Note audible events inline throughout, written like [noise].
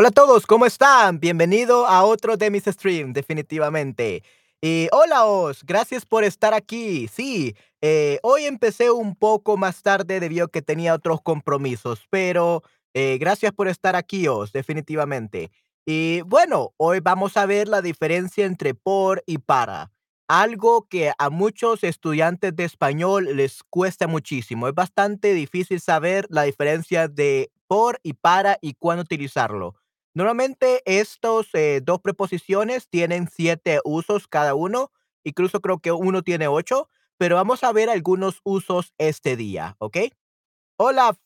Hola a todos, ¿cómo están? Bienvenido a otro de mis streams, definitivamente. Y hola Os, gracias por estar aquí. Sí, eh, hoy empecé un poco más tarde debido a que tenía otros compromisos, pero eh, gracias por estar aquí Os, definitivamente. Y bueno, hoy vamos a ver la diferencia entre por y para. Algo que a muchos estudiantes de español les cuesta muchísimo. Es bastante difícil saber la diferencia de por y para y cuándo utilizarlo. Normalmente estos eh, dos preposiciones tienen siete usos cada uno, incluso creo que uno tiene ocho, pero vamos a ver algunos usos este día, ¿ok? Hola,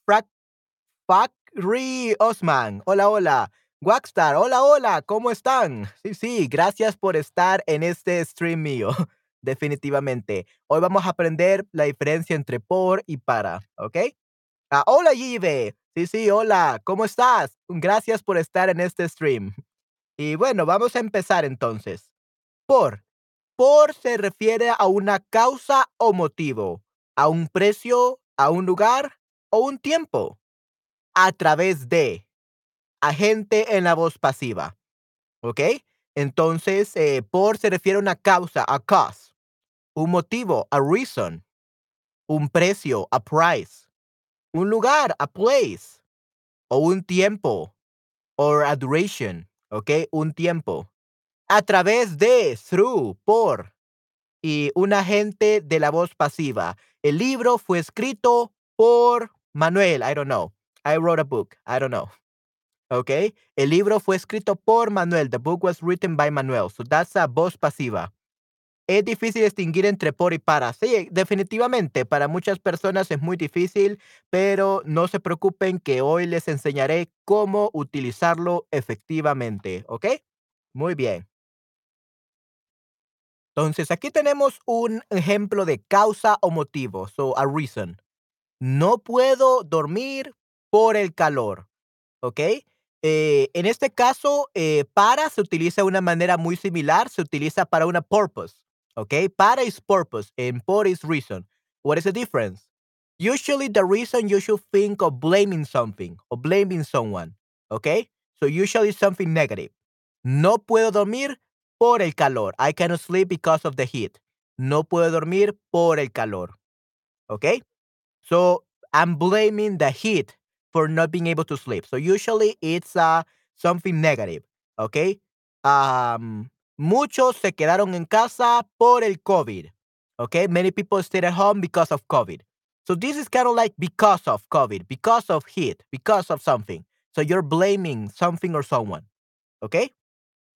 Fakri Osman. Hola, hola. Waxstar, hola, hola, ¿cómo están? Sí, sí, gracias por estar en este stream mío, [laughs] definitivamente. Hoy vamos a aprender la diferencia entre por y para, ¿ok? Ah, hola, Yive. Sí, sí, hola, ¿cómo estás? Gracias por estar en este stream. Y bueno, vamos a empezar entonces. Por. Por se refiere a una causa o motivo, a un precio, a un lugar o un tiempo. A través de. Agente en la voz pasiva. ¿Ok? Entonces, eh, por se refiere a una causa, a cause. Un motivo, a reason. Un precio, a price. Un lugar, a place. O un tiempo, or a duration. ¿Ok? Un tiempo. A través de, through, por. Y un agente de la voz pasiva. El libro fue escrito por Manuel. I don't know. I wrote a book. I don't know. ¿Ok? El libro fue escrito por Manuel. The book was written by Manuel. So that's a voz pasiva. Es difícil distinguir entre por y para. Sí, definitivamente, para muchas personas es muy difícil, pero no se preocupen que hoy les enseñaré cómo utilizarlo efectivamente. ¿Ok? Muy bien. Entonces, aquí tenemos un ejemplo de causa o motivo. So, a reason. No puedo dormir por el calor. ¿Ok? Eh, en este caso, eh, para se utiliza de una manera muy similar. Se utiliza para una purpose. ¿Ok? Para is purpose and por is reason. What is the difference? Usually, the reason you should think of blaming something or blaming someone. okay? So, usually something negative. No puedo dormir por el calor. I cannot sleep because of the heat. No puedo dormir por el calor. Okay? So I'm blaming the heat for not being able to sleep. So usually it's uh, something negative. Okay? Um, muchos se quedaron en casa por el COVID. Okay? Many people stayed at home because of COVID. So this is kind of like because of COVID, because of heat, because of something. So you're blaming something or someone. Okay?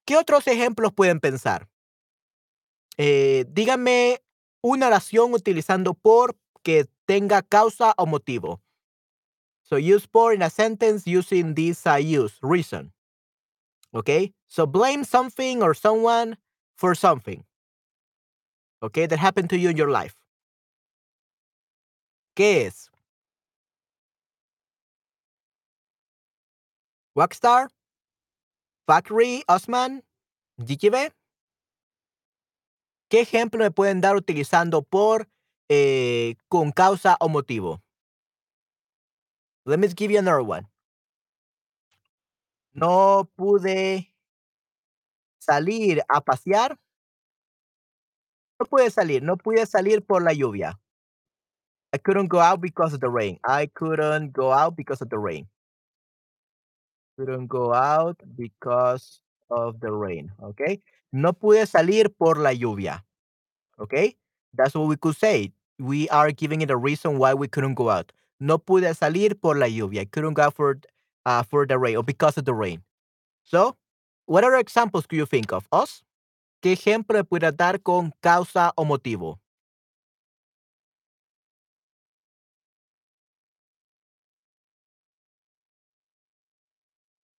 ¿Qué otros ejemplos pueden pensar? Eh, díganme una oración utilizando por que tenga causa o motivo. So use por in a sentence using this uh, use, reason. Okay? So blame something or someone for something. Okay? That happened to you in your life. ¿Qué es? Rockstar? Osman, GKB. ¿Qué ejemplo me pueden dar utilizando por eh, con causa o motivo? Let me give you another one. No pude salir a pasear. No pude salir, no pude salir por la lluvia. I couldn't go out because of the rain. I couldn't go out because of the rain. Couldn't go out because of the rain. Okay. No pude salir por la lluvia. Okay. That's what we could say. We are giving it a reason why we couldn't go out. No pude salir por la lluvia. I couldn't go out for, uh, for the rain or because of the rain. So, what other examples could you think of? Us? ¿Qué ejemplo puede dar con causa o motivo?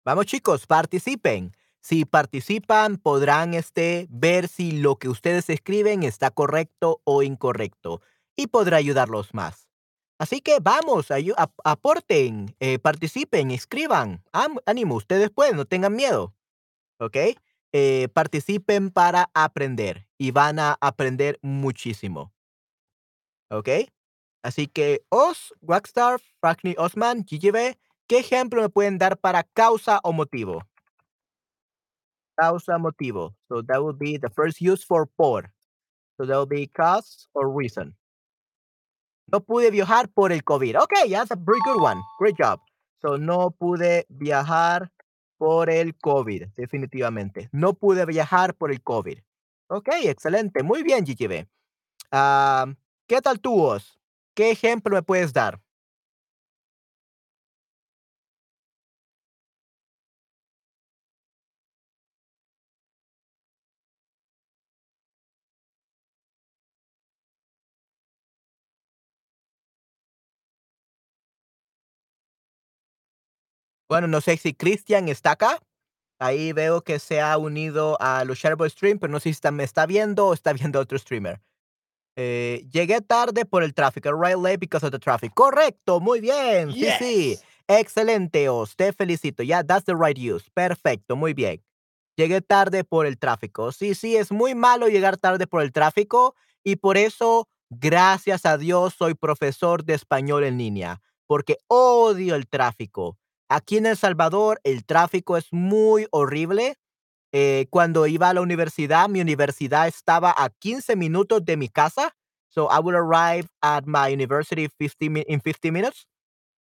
Vamos chicos, participen. Si participan, podrán este, ver si lo que ustedes escriben está correcto o incorrecto y podrá ayudarlos más. Así que vamos, aporten, eh, participen, escriban. ánimo, ustedes pueden, no tengan miedo. ¿Ok? Eh, participen para aprender y van a aprender muchísimo. ¿Ok? Así que Os, Rockstar, Frankly Osman, GGB, ¿Qué ejemplo me pueden dar para causa o motivo? Causa, motivo. So that would be the first use for por. So that would be cause or reason. No pude viajar por el COVID. Okay, that's a very good one. Great job. So no pude viajar por el COVID, definitivamente. No pude viajar por el COVID. Okay, excelente. Muy bien, GGB. Ah, ¿qué tal tú? ¿Qué ejemplo me puedes dar? Bueno, no sé si Cristian está acá. Ahí veo que se ha unido a los Shareable Stream, pero no sé si está, me está viendo o está [laughs] viendo otro streamer. Eh, llegué tarde por el tráfico. Right late because of the traffic. Correcto, muy bien. Sí, sí. Excelente, Os. Te felicito. Ya, that's the right use. Perfecto, muy bien. Llegué tarde por el tráfico. Sí, sí, es muy malo llegar tarde por el tráfico y por eso, gracias a Dios, soy profesor de español en línea, porque odio el tráfico. Aquí en El Salvador el tráfico es muy horrible. Eh, cuando iba a la universidad, mi universidad estaba a 15 minutos de mi casa. So I would arrive at my university 50 in 50 minutes.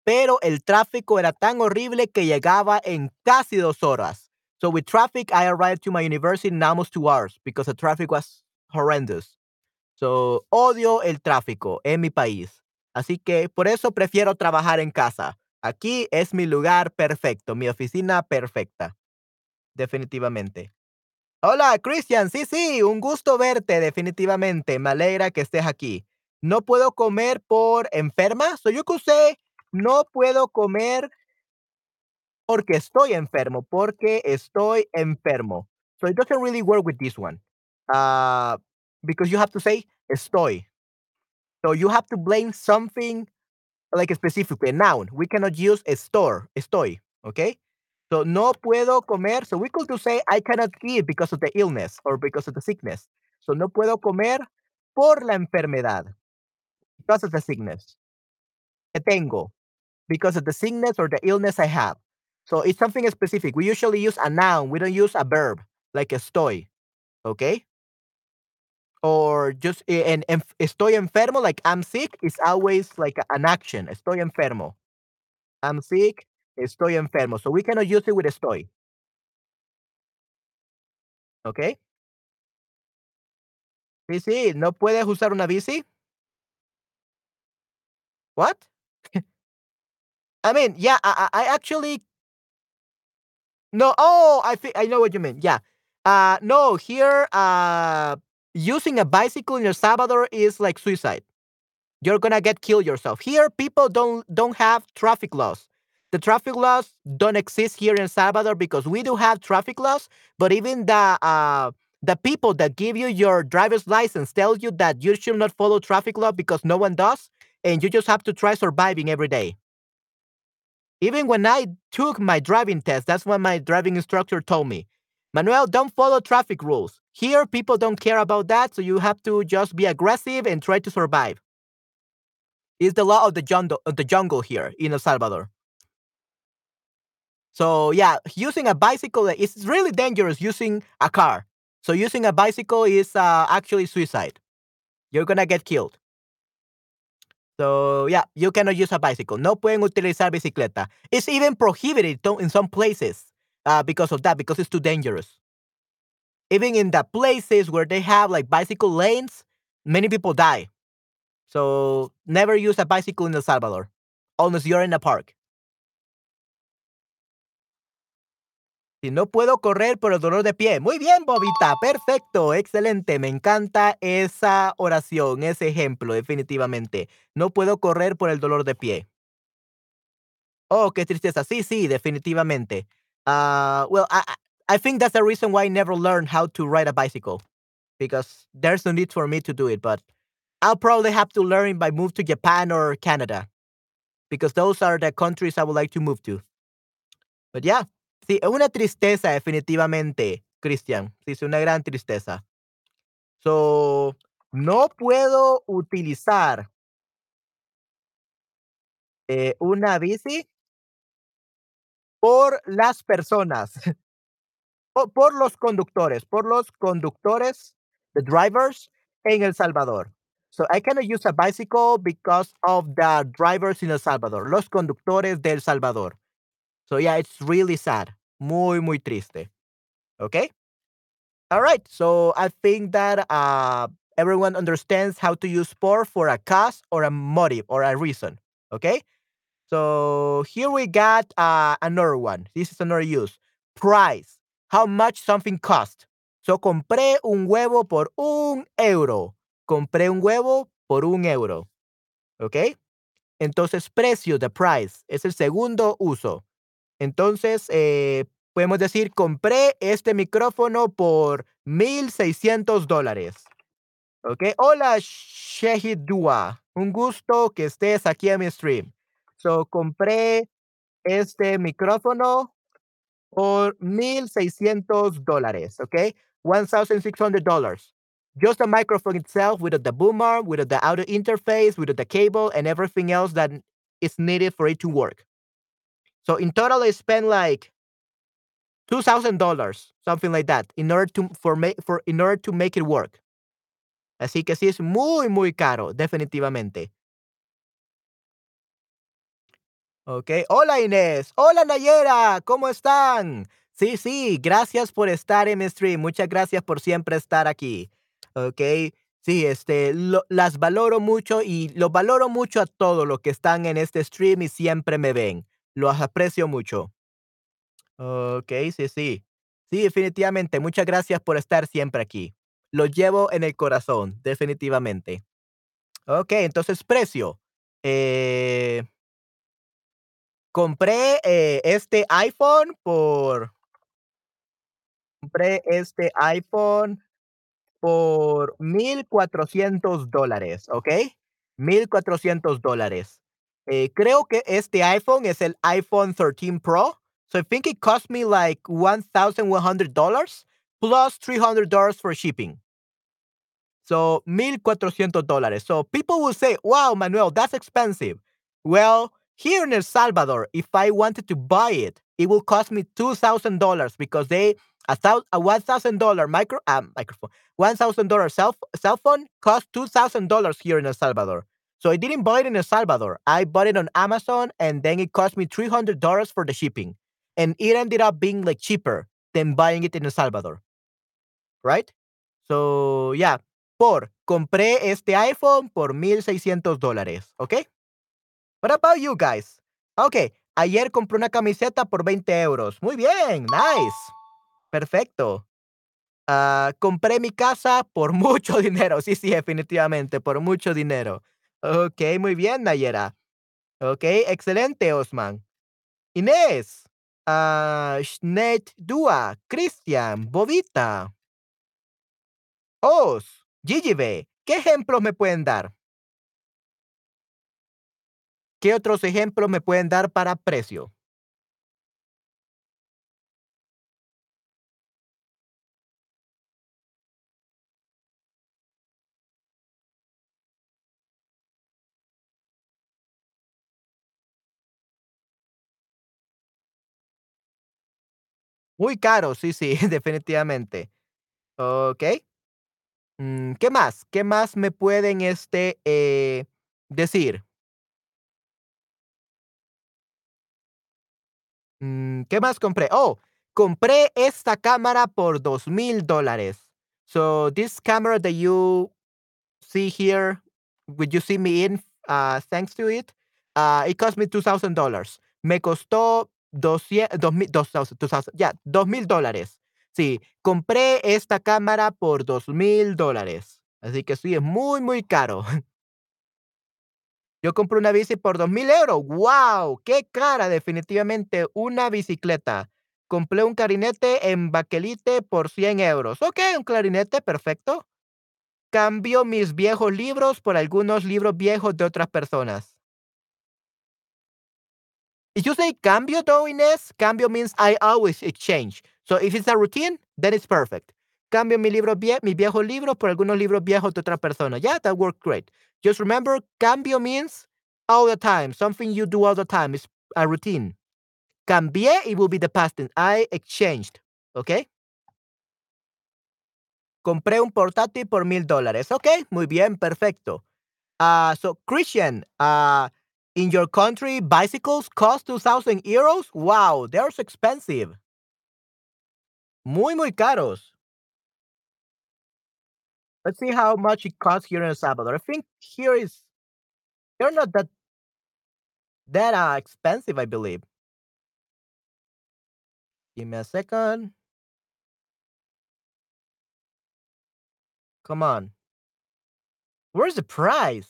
Pero el tráfico era tan horrible que llegaba en casi dos horas. So with traffic, I arrived to my university in almost two hours because the traffic was horrendous. So odio el tráfico en mi país. Así que por eso prefiero trabajar en casa. Aquí es mi lugar perfecto, mi oficina perfecta. Definitivamente. Hola, Christian. Sí, sí, un gusto verte, definitivamente. Me alegra que estés aquí. No puedo comer por enferma. Soy yo que usé. No puedo comer porque estoy enfermo, porque estoy enfermo. So it doesn't really work with this one. Uh, because you have to say estoy. So you have to blame something like specifically a noun. We cannot use a store, estoy, okay? So no puedo comer. So we could to say I cannot eat because of the illness or because of the sickness. So no puedo comer por la enfermedad. Because of the sickness. Que tengo. Because of the sickness or the illness I have. So it's something specific. We usually use a noun. We don't use a verb like estoy. Okay? Or just and, and estoy enfermo, like I'm sick, is always like an action. Estoy enfermo. I'm sick, estoy enfermo. So we cannot use it with estoy. Okay? Sí, no puedes usar una bici. What? [laughs] I mean, yeah, I, I actually no. Oh, I think I know what you mean. Yeah. Uh, no, here, uh, using a bicycle in El Salvador is like suicide. You're gonna get killed yourself. Here, people don't don't have traffic laws. The traffic laws don't exist here in Salvador because we do have traffic laws, but even the uh, the people that give you your driver's license tell you that you should not follow traffic law because no one does, and you just have to try surviving every day. Even when I took my driving test, that's what my driving instructor told me. Manuel, don't follow traffic rules. Here, people don't care about that, so you have to just be aggressive and try to survive. It's the law of the jungle, the jungle here in El Salvador. So yeah, using a bicycle is really dangerous. Using a car, so using a bicycle is uh, actually suicide. You're gonna get killed. So yeah, you cannot use a bicycle. No pueden utilizar bicicleta. It's even prohibited in some places uh, because of that, because it's too dangerous. Even in the places where they have like bicycle lanes, many people die. So never use a bicycle in El Salvador, unless you're in a park. Si no puedo correr por el dolor de pie. Muy bien, Bobita. Perfecto. Excelente. Me encanta esa oración, ese ejemplo, definitivamente. No puedo correr por el dolor de pie. Oh, qué tristeza. Sí, sí, definitivamente. Uh, well, I, I think that's the reason why I never learned how to ride a bicycle because there's no need for me to do it. But I'll probably have to learn by move to Japan or Canada because those are the countries I would like to move to. But yeah, sí, es una tristeza definitivamente, Christian. Sí, es una gran tristeza. So, no puedo utilizar eh, una bici por las personas. [laughs] Po por los conductores, por los conductores, the drivers en El Salvador. So I cannot use a bicycle because of the drivers in El Salvador, los conductores de El Salvador. So yeah, it's really sad. Muy, muy triste. Okay? All right. So I think that uh, everyone understands how to use por for a cause or a motive or a reason. Okay? So here we got uh, another one. This is another use. Price. How much something cost. So compré un huevo por un euro. Compré un huevo por un euro. ¿Ok? Entonces, precio, the price, es el segundo uso. Entonces, eh, podemos decir, compré este micrófono por 1,600 dólares. ¿Ok? Hola, Shehidua. Un gusto que estés aquí en mi stream. So, compré este micrófono por 1,600 dólares. ¿Ok? $1,600. Just the microphone itself without the boom arm, without the audio interface, without the cable, and everything else that is needed for it to work. So in total, I spent like two thousand dollars, something like that, in order to for make for in order to make it work. Así que sí es muy muy caro, definitivamente. Okay. Hola Inés. Hola Nayera. ¿Cómo están? Sí, sí. Gracias por estar en mi stream. Muchas gracias por siempre estar aquí. Okay. Sí, este, las valoro mucho y lo valoro mucho a todos los que están en este stream y siempre me ven. Los aprecio mucho. Ok, sí, sí. Sí, definitivamente. Muchas gracias por estar siempre aquí. Lo llevo en el corazón, definitivamente. Ok, entonces precio. Eh, compré eh, este iPhone por... Compré este iPhone por 1,400 dólares, ¿ok? 1,400 dólares. Eh, creo que este iPhone es el iPhone 13 Pro. So I think it cost me like $1,100 plus $300 for shipping. So, $1,400. So people will say, wow, Manuel, that's expensive. Well, here in El Salvador, if I wanted to buy it, it will cost me $2,000 because they a, thou, a $1,000 micro uh, microphone, $1,000 cell, cell phone costs $2,000 here in El Salvador. So I didn't buy it in El Salvador. I bought it on Amazon and then it cost me $300 for the shipping. And it ended up being like cheaper than buying it in El Salvador. Right? So, yeah. Por, compré este iPhone por 1,600 dólares. ¿Ok? What about you guys? Ok. Ayer compré una camiseta por 20 euros. Muy bien. Nice. Perfecto. Uh, compré mi casa por [laughs] mucho dinero. Sí, sí, definitivamente, por mucho dinero. Ok, muy bien, Nayera. Ok, excelente, Osman. Inés. Uh, Schneid Dua. Cristian. Bobita. Os. Gigibe. ¿Qué ejemplos me pueden dar? ¿Qué otros ejemplos me pueden dar para precio? Muy caro, sí, sí, [laughs] definitivamente. Okey. Mm, ¿qué más? ¿Qué más me pueden, este, eh, decir? ¿Qué más compré? Oh, compré esta cámara por $2,000 dólares. So this camera that you see here, would you see me in, uh, thanks to it, uh, it cost me $2,000 dollars. Me costó dos mil dos thousand two thousand ya, $2,000 dólares. Sí, compré esta cámara por $2,000 dólares. Así que sí, es muy, muy caro. [laughs] Yo compré una bici por $2,000 euros. ¡Guau! ¡Qué cara! Definitivamente una bicicleta. Compré un clarinete en bakelite por 100 euros. Ok, un clarinete, perfecto. Cambio mis viejos libros por algunos libros viejos de otras personas. If you say cambio though, Inés, cambio means I always exchange. So if it's a routine, then it's perfect. Cambio mi libro vie mi viejo libro por algunos libros viejos de otra persona. Yeah, that worked great. Just remember, cambio means all the time, something you do all the time. It's a routine. Cambié, it will be the past tense. I exchanged. Okay? Compré un portátil por mil dólares. Okay, muy bien, perfecto. Uh, so, Christian, uh, in your country, bicycles cost 2,000 euros? Wow, they're so expensive. Muy, muy caros. Let's see how much it costs here in El Salvador. I think here is they're not that that uh, expensive, I believe. Give me a second. Come on. Where's the price?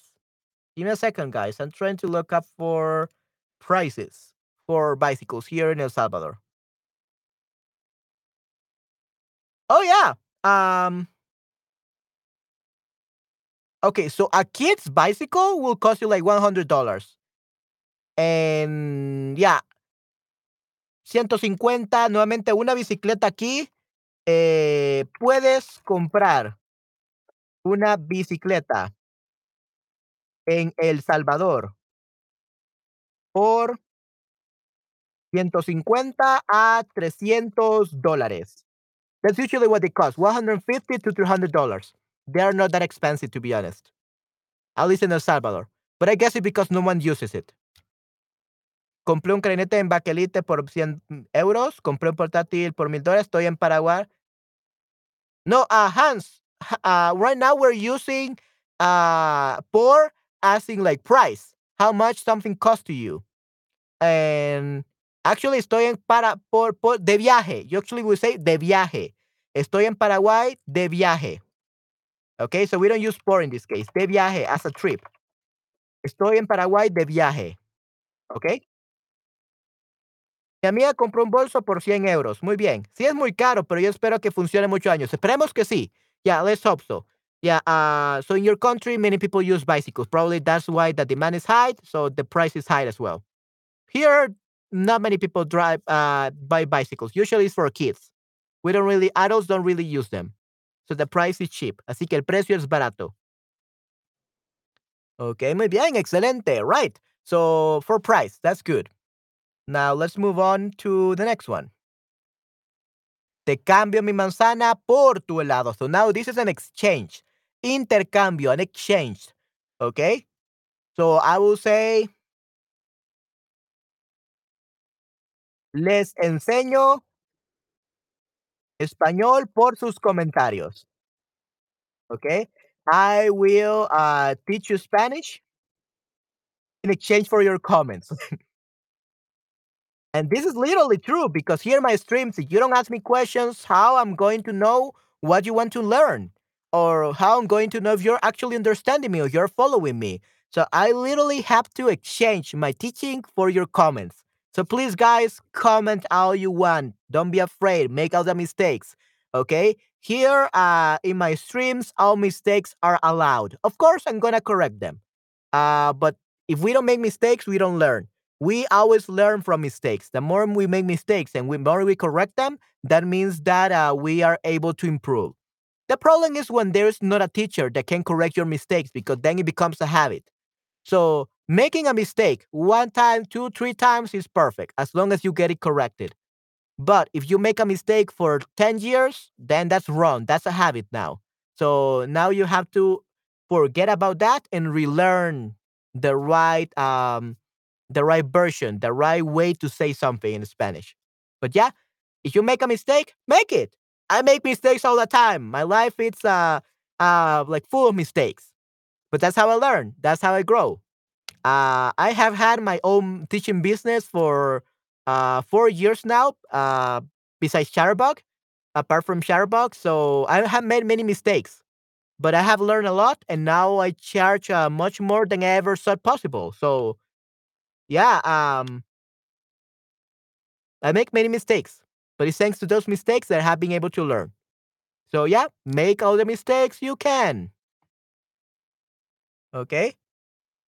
Give me a second, guys. I'm trying to look up for prices for bicycles here in El Salvador. Oh yeah. Um Okay, so a kid's bicycle will cost you like $100. And yeah. 150, nuevamente una bicicleta aquí, eh, puedes comprar una bicicleta en El Salvador por 150 a 300 dólares. That's usually what they cost, 150 to 300 dollars. They are not that expensive, to be honest. At least in El Salvador. But I guess it's because no one uses it. Compré un clarinete en baquelite por 100 euros. Compré un portátil por mil dólares. Estoy en Paraguay. No, uh, Hans, uh, right now we're using uh, por asking like price, how much something cost to you. And actually estoy en para por, por de viaje. You actually will say de viaje. Estoy en Paraguay de viaje. Okay, so we don't use por in this case. De viaje as a trip. Estoy en Paraguay de viaje. Okay. Mi amiga compró un bolso por 100 euros. Muy bien. Sí es muy caro, pero yo espero que funcione muchos años. Esperemos que sí. Yeah, let's hope so. Yeah. Uh, so in your country, many people use bicycles. Probably that's why the demand is high. So the price is high as well. Here, not many people drive, uh, buy bicycles. Usually it's for kids. We don't really, adults don't really use them. So the price is cheap. Así que el precio es barato. Okay, muy bien, excelente. Right. So for price, that's good. Now let's move on to the next one. Te cambio mi manzana por tu helado. So now this is an exchange intercambio, an exchange. Okay? So I will say, les enseño español por sus comentarios. Okay? I will uh, teach you Spanish in exchange for your comments. and this is literally true because here my streams, if you don't ask me questions, how I'm going to know what you want to learn? or how I'm going to know if you're actually understanding me or you're following me. So I literally have to exchange my teaching for your comments. So please, guys, comment all you want. Don't be afraid. Make all the mistakes. Okay? Here uh, in my streams, all mistakes are allowed. Of course, I'm going to correct them. Uh, but if we don't make mistakes, we don't learn. We always learn from mistakes. The more we make mistakes and the more we correct them, that means that uh, we are able to improve. The problem is when there's not a teacher that can correct your mistakes because then it becomes a habit. So making a mistake one time, two, three times is perfect as long as you get it corrected. But if you make a mistake for 10 years, then that's wrong. That's a habit now. So now you have to forget about that and relearn the right um the right version, the right way to say something in Spanish. But yeah, if you make a mistake, make it. I make mistakes all the time. My life is uh uh like full of mistakes. But that's how I learn. That's how I grow. Uh I have had my own teaching business for uh 4 years now uh besides Shutterbug, apart from Shutterbug, so I have made many mistakes. But I have learned a lot and now I charge uh, much more than I ever thought possible. So yeah, um I make many mistakes. But it's thanks to those mistakes that I have been able to learn. So yeah, make all the mistakes you can. ¿Ok?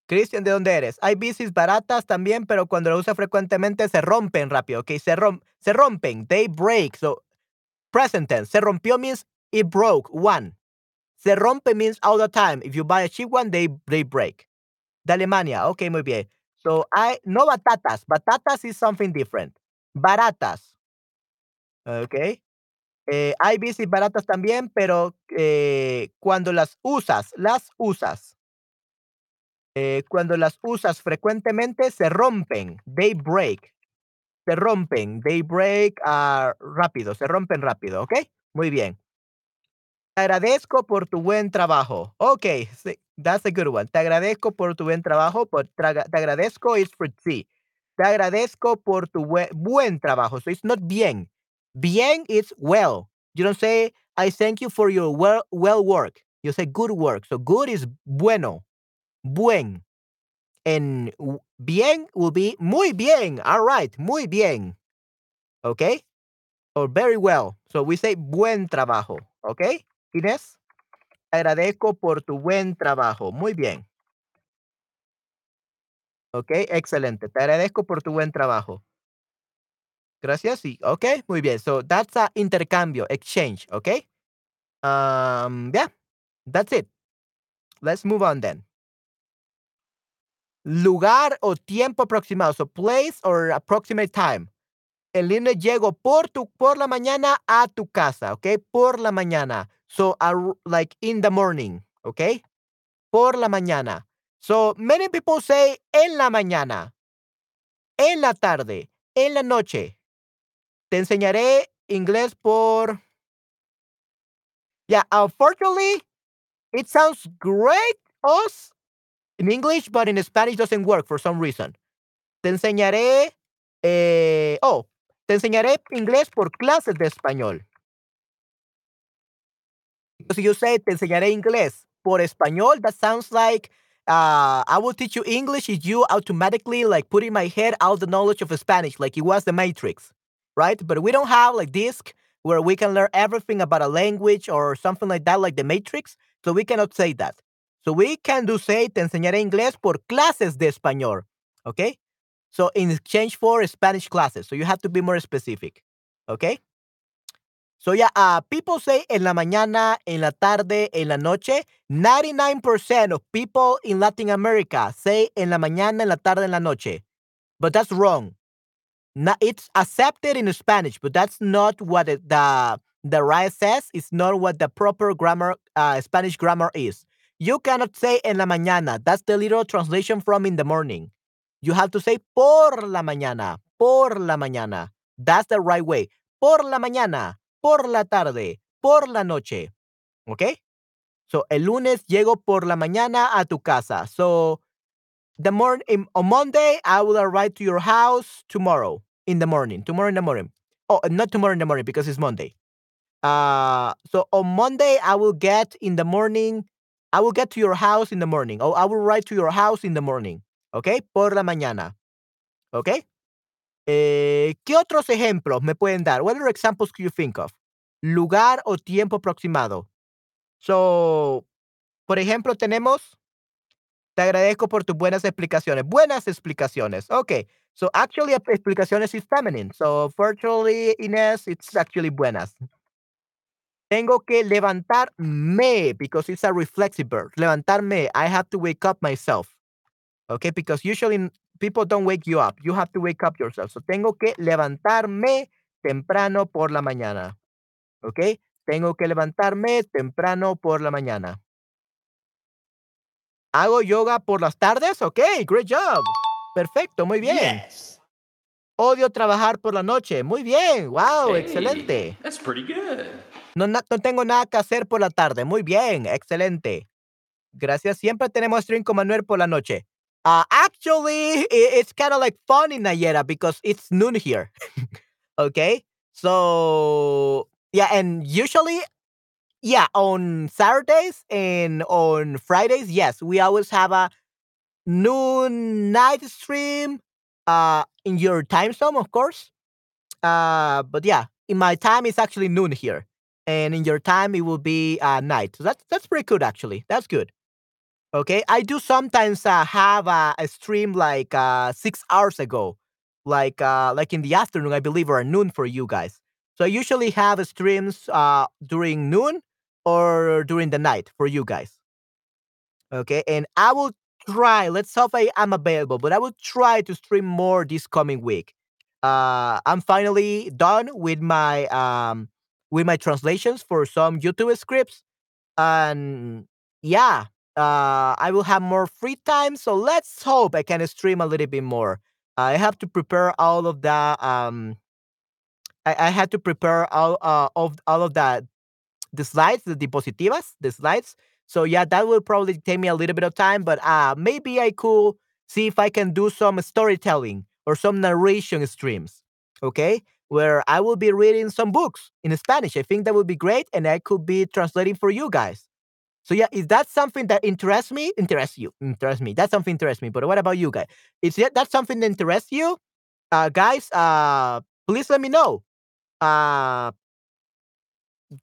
Cristian, ¿de dónde eres? Hay bicis baratas también, pero cuando lo usas frecuentemente se rompen rápido, ¿ok? Se, rom se rompen, they break. So, present tense, se rompió means it broke, one. Se rompe means all the time. If you buy a cheap one, they, they break. De Alemania, ok, muy bien. So, I, no batatas. Batatas is something different. baratas. ¿Ok? Eh, hay bicis baratas también, pero eh, cuando las usas, las usas. Eh, cuando las usas frecuentemente se rompen. They break. Se rompen. They break uh, rápido. Se rompen rápido. ¿Ok? Muy bien. Te agradezco por tu buen trabajo. Okay, that's a good one. Te agradezco por tu buen trabajo. Por te agradezco is for sí. Te agradezco por tu buen, buen trabajo. So it's not bien. Bien is well. You don't say I thank you for your well well work. You say good work. So good is bueno. Buen. And bien will be muy bien. All right. Muy bien. Okay? Or very well. So we say buen trabajo. Okay? Inés, agradezco por tu buen trabajo. Muy bien. Ok, excelente. Te agradezco por tu buen trabajo. Gracias. Sí, ok, muy bien. So that's a intercambio, exchange, ok? Um, yeah, that's it. Let's move on then. Lugar o tiempo aproximado. So place or approximate time. El lunes llego por tu, por la mañana a tu casa, ok? Por la mañana. So, like in the morning, okay? Por la mañana. So, many people say en la mañana, en la tarde, en la noche. Te enseñaré inglés por. Yeah, unfortunately, it sounds great us in English, but in Spanish doesn't work for some reason. Te enseñaré. Eh, oh, te enseñaré inglés por clases de español. Because you say te enseñaré inglés por español, that sounds like uh, I will teach you English if you automatically like put in my head all the knowledge of Spanish, like it was the Matrix, right? But we don't have like disc where we can learn everything about a language or something like that, like the Matrix. So we cannot say that. So we can do say te enseñaré inglés por clases de español, okay? So in exchange for Spanish classes. So you have to be more specific, okay? So yeah, uh, people say en la mañana, en la tarde, en la noche. 99% of people in Latin America say en la mañana, en la tarde, en la noche. But that's wrong. Not, it's accepted in Spanish, but that's not what it, the the right says. It's not what the proper grammar, uh, Spanish grammar is. You cannot say en la mañana. That's the literal translation from in the morning. You have to say por la mañana, por la mañana. That's the right way. Por la mañana por la tarde, por la noche. Okay? So, el lunes llego por la mañana a tu casa. So, the morning on Monday, I will arrive to your house tomorrow in the morning. Tomorrow in the morning. Oh, not tomorrow in the morning because it's Monday. Uh, so on Monday, I will get in the morning. I will get to your house in the morning. Oh, I will ride to your house in the morning. Okay? Por la mañana. Okay? Eh, ¿Qué otros ejemplos me pueden dar? What are examples can you think of? Lugar o tiempo aproximado. So, por ejemplo, tenemos, te agradezco por tus buenas explicaciones. Buenas explicaciones. Okay. So, actually, explicaciones is feminine. So, virtually, Inés, it's actually buenas. Tengo que levantarme because it's a reflexive verb. Levantarme. I have to wake up myself. Okay, because usually people don't wake you up. You have to wake up yourself. So tengo que levantarme temprano por la mañana. ¿Ok? Tengo que levantarme temprano por la mañana. ¿Hago yoga por las tardes? Ok, great job. Perfecto, muy bien. Odio trabajar por la noche. Muy bien. Wow, excelente. That's pretty good. No, no, tengo nada que hacer por la tarde. Muy bien, excelente. Gracias. Siempre tenemos stream con Manuel por la noche. Uh, actually, it's kind of like fun in Nayera because it's noon here. [laughs] okay. So, yeah. And usually, yeah, on Saturdays and on Fridays, yes, we always have a noon night stream uh, in your time zone, of course. Uh, but yeah, in my time, it's actually noon here. And in your time, it will be uh, night. So that's that's pretty good, actually. That's good. Okay, I do sometimes uh, have a, a, stream like uh, six hours ago, like uh, like in the afternoon, I believe, or noon for you guys. So I usually have streams uh, during noon or during the night for you guys. Okay, and I will try. Let's hope I am available, but I will try to stream more this coming week. Uh, I'm finally done with my um with my translations for some YouTube scripts, and yeah, uh, I will have more free time. So let's hope I can stream a little bit more. I have to prepare all of that. Um, I, I had to prepare all uh, of all of that the slides, the diapositivas, the slides. So yeah, that will probably take me a little bit of time, but uh maybe I could see if I can do some storytelling or some narration streams. Okay? Where I will be reading some books in Spanish. I think that would be great and I could be translating for you guys. So yeah, is that something that interests me? Interests you? Interests me. That's something interests me. But what about you guys? Is that that something that interests you? Uh guys, uh please let me know. Uh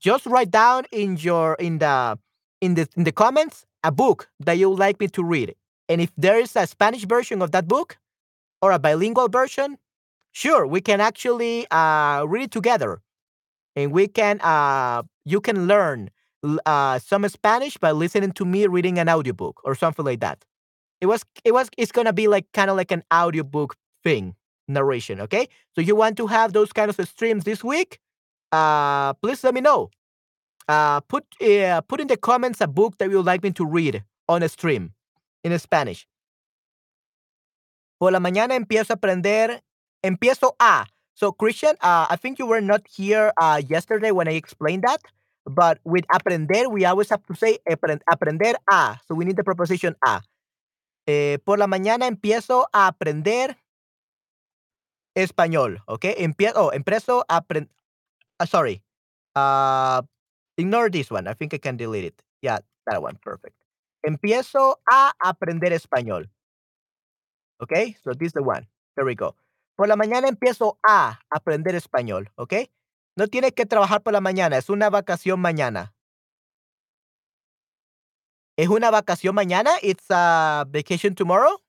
just write down in your in the in the in the comments a book that you would like me to read. And if there is a Spanish version of that book or a bilingual version, sure, we can actually uh, read it together, and we can uh, you can learn uh, some Spanish by listening to me reading an audiobook or something like that. It was it was it's gonna be like kind of like an audiobook thing narration. Okay, so you want to have those kind of streams this week? uh, please let me know. Uh, put uh, put in the comments a book that you would like me to read on a stream in Spanish. Por la mañana empiezo a aprender, empiezo a. So Christian, uh, I think you were not here uh, yesterday when I explained that, but with aprender we always have to say aprender a. So we need the preposition a. Eh, por la mañana empiezo a aprender español, ¿ok? Empiezo, oh, empiezo a aprender uh, sorry. Uh, ignore this one. I think I can delete it. Yeah, that one. Perfect. Empiezo a aprender español. Okay, so this is the one. There we go. Por la mañana empiezo a aprender español. Okay. No tienes que trabajar por la mañana. Es una vacación mañana. ¿Es una vacación mañana? It's a vacation tomorrow?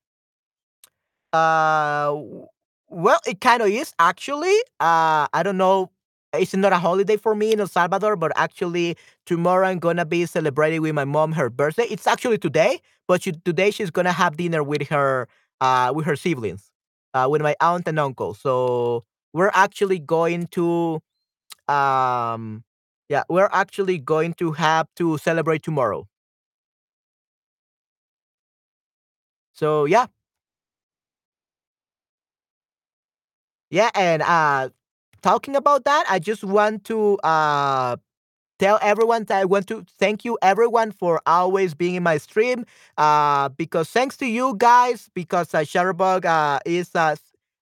Uh, well, it kind of is actually. Uh, I don't know it's not a holiday for me in El Salvador, but actually tomorrow I'm gonna be celebrating with my mom her birthday. It's actually today, but she, today she's gonna have dinner with her uh, with her siblings, uh, with my aunt and uncle. So we're actually going to um yeah, we're actually going to have to celebrate tomorrow. So yeah. Yeah, and uh talking about that, I just want to uh tell everyone that I want to thank you everyone for always being in my stream. Uh, because thanks to you guys, because uh, Shutterbug uh, is uh,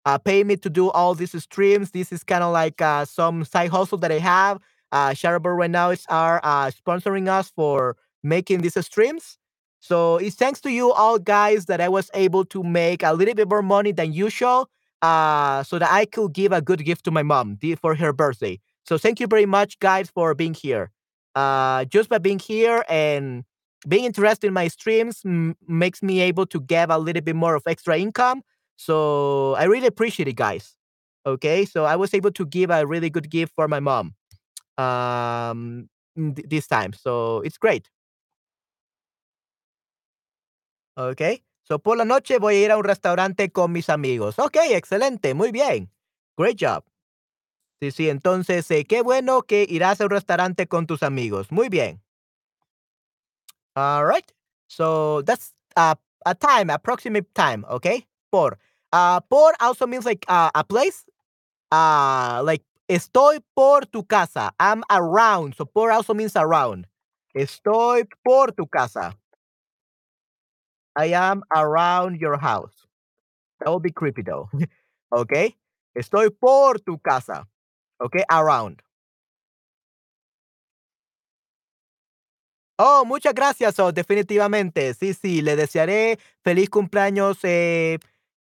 uh, paying me to do all these streams. This is kind of like uh, some side hustle that I have. Uh, Shutterbug right now is are uh, sponsoring us for making these streams. So it's thanks to you all guys that I was able to make a little bit more money than usual uh, so that I could give a good gift to my mom for her birthday. So thank you very much, guys, for being here. Uh, just by being here and being interested in my streams makes me able to get a little bit more of extra income. So I really appreciate it, guys. Okay, so I was able to give a really good gift for my mom um, th- this time. So it's great. Okay. So, por la noche voy a ir a un restaurante con mis amigos. Ok, excelente, muy bien. Great job. Sí, sí, entonces, eh, qué bueno que irás a un restaurante con tus amigos. Muy bien. All right. So, that's a time, approximate time, okay? Por. Uh, por also means like uh, a place. Uh, like, estoy por tu casa. I'm around. So, por also means around. Estoy por tu casa. I am around your house. That would be creepy though. [laughs] okay. Estoy por tu casa. Okay. Around. Oh, muchas gracias. Oh, definitivamente. Sí, sí. Le desearé feliz cumpleaños. Eh,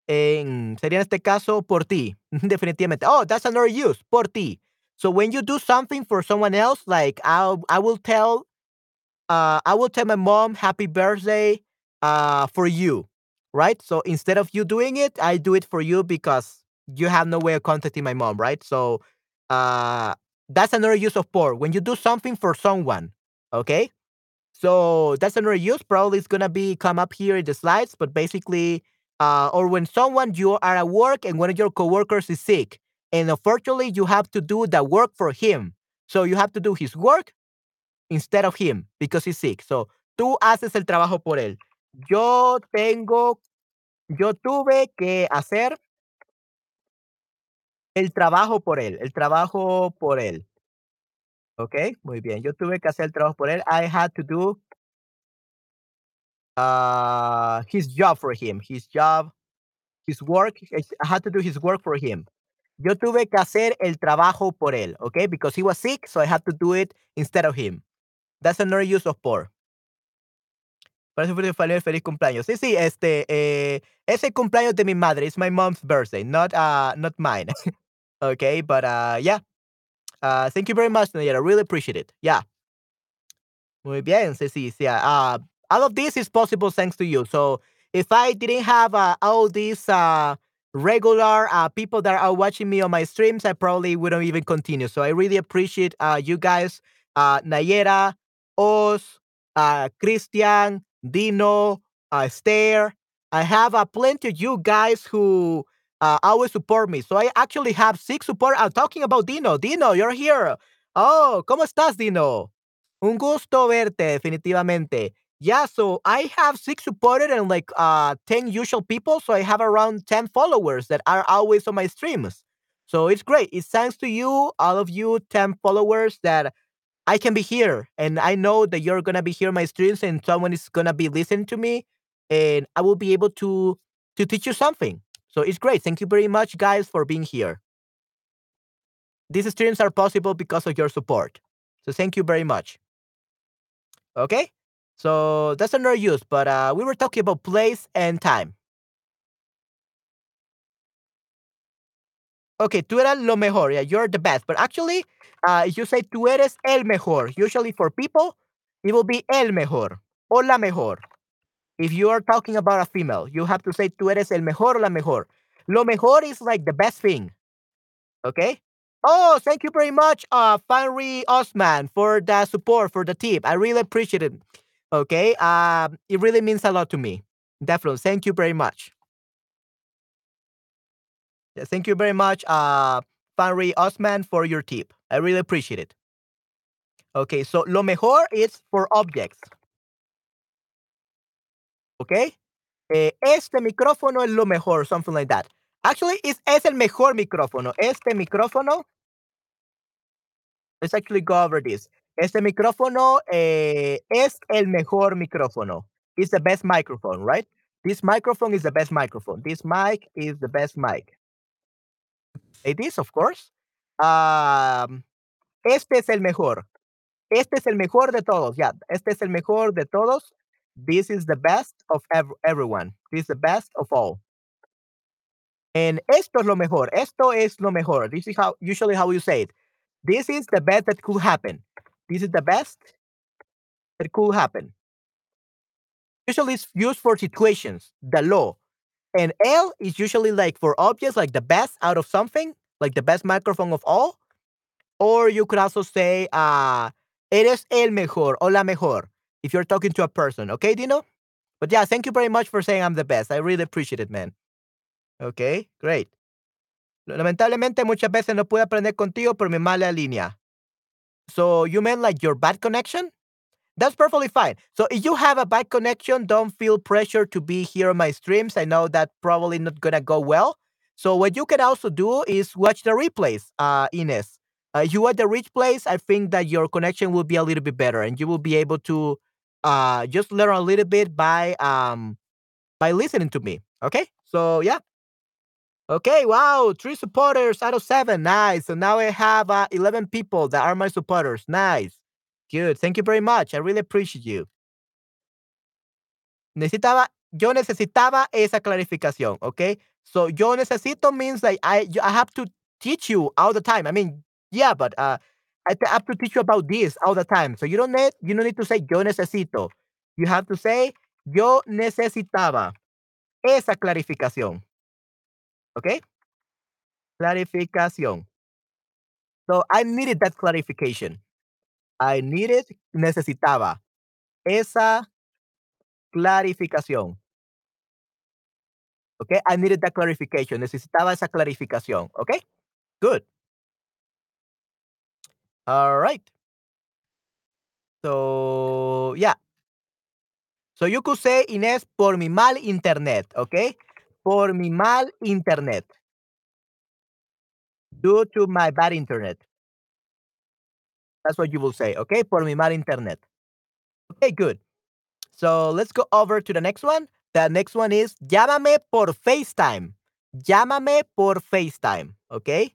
en, sería en este caso por ti. [laughs] definitivamente. Oh, that's another use. Por ti. So when you do something for someone else, like I'll, I will tell, uh, I will tell my mom happy birthday uh, for you, right? So instead of you doing it, I do it for you because you have no way of contacting my mom, right? So uh, that's another use of por. When you do something for someone, okay? So that's another use. Probably it's gonna be come up here in the slides, but basically, uh, or when someone you are at work and one of your coworkers is sick, and unfortunately you have to do the work for him. So you have to do his work instead of him because he's sick. So tú haces el trabajo por él. Yo tengo, yo tuve que hacer el trabajo por él, el trabajo por él. ¿Ok? Muy bien. Yo tuve que hacer el trabajo por él. I had to do uh, his job for him. His job, his work. I had to do his work for him. Yo tuve que hacer el trabajo por él. ¿Ok? Because he was sick, so I had to do it instead of him. That's another use of por. Feliz, feliz, feliz cumpleaños. Sí, sí, este, eh, es el cumpleaños de mi madre. It's my mom's birthday, not, uh, not mine. [laughs] okay, but uh, yeah. Uh, thank you very much, Nayara. I really appreciate it. Yeah. Muy bien, sí, sí, sí. Uh, all of this is possible thanks to you. So if I didn't have uh, all these uh, regular uh, people that are watching me on my streams, I probably wouldn't even continue. So I really appreciate uh, you guys, uh, Nayera, Oz, uh, Christian, Dino, uh, Stair. I have uh, plenty of you guys who uh, always support me. So I actually have six support. I'm talking about Dino. Dino, you're here. Oh, ¿cómo estás, Dino? Un gusto verte, definitivamente. Yeah, so I have six supported and like uh 10 usual people. So I have around 10 followers that are always on my streams. So it's great. It's thanks to you, all of you 10 followers that I can be here. And I know that you're gonna be here my streams and someone is gonna be listening to me and I will be able to to teach you something. So it's great. Thank you very much, guys, for being here. These streams are possible because of your support. So thank you very much. Okay? So that's another use, but uh, we were talking about place and time. Okay, tú eras lo mejor. Yeah, you're the best. But actually, uh, if you say tú eres el mejor, usually for people, it will be el mejor o la mejor. If you are talking about a female, you have to say tú eres el mejor la mejor. Lo mejor is like the best thing. Okay? Oh, thank you very much, uh, Fanry Osman, for the support, for the tip. I really appreciate it. Okay? Um, it really means a lot to me. Definitely. Thank you very much. Thank you very much, uh, Fanry Osman, for your tip. I really appreciate it. Okay, so lo mejor is for objects. Okay? Eh, este micrófono es lo mejor, something like that. Actually, it's, es el mejor micrófono. Este micrófono. Let's actually go over this. Este micrófono eh, es el mejor micrófono. It's the best microphone, right? This microphone is the best microphone. This mic is the best mic. It is, of course. Um, este es el mejor. Este es el mejor de todos. Yeah, este es el mejor de todos. This is the best of ev everyone. This is the best of all. And esto es lo mejor. Esto es lo mejor. This is how usually how you say it. This is the best that could happen. This is the best that could happen. Usually it's used for situations, the law. And L is usually like for objects, like the best out of something, like the best microphone of all. Or you could also say, uh, eres el mejor o la mejor if you're talking to a person. Okay, Dino? But yeah, thank you very much for saying I'm the best. I really appreciate it, man. Okay, great. Lamentablemente muchas veces no pude aprender contigo por mi mala línea. So you meant like your bad connection? That's perfectly fine. So if you have a bad connection, don't feel pressure to be here on my streams. I know that probably not gonna go well. So what you can also do is watch the replays, uh, Ines. Uh, you watch the replays, I think that your connection will be a little bit better, and you will be able to uh, just learn a little bit by um, by listening to me. Okay, so yeah. Okay, wow, three supporters out of seven. Nice. So now I have uh, 11 people that are my supporters. Nice. Good. Thank you very much. I really appreciate you. Necesitaba, yo necesitaba esa clarificación, okay? So yo necesito means like I I have to teach you all the time. I mean, yeah, but uh I have to teach you about this all the time. So you don't need you don't need to say yo necesito. You have to say yo necesitaba esa clarificación. Okay? Clarificación. So I needed that clarification. I needed, necesitaba esa clarificación. Okay, I needed that clarification. Necesitaba esa clarificación. Okay, good. All right. So, yeah. So you could say, Inés, por mi mal internet, okay? Por mi mal internet. Due to my bad internet. That's what you will say, okay? Por mi mal internet. Okay, good. So let's go over to the next one. The next one is llámame por FaceTime. Llámame por FaceTime, okay?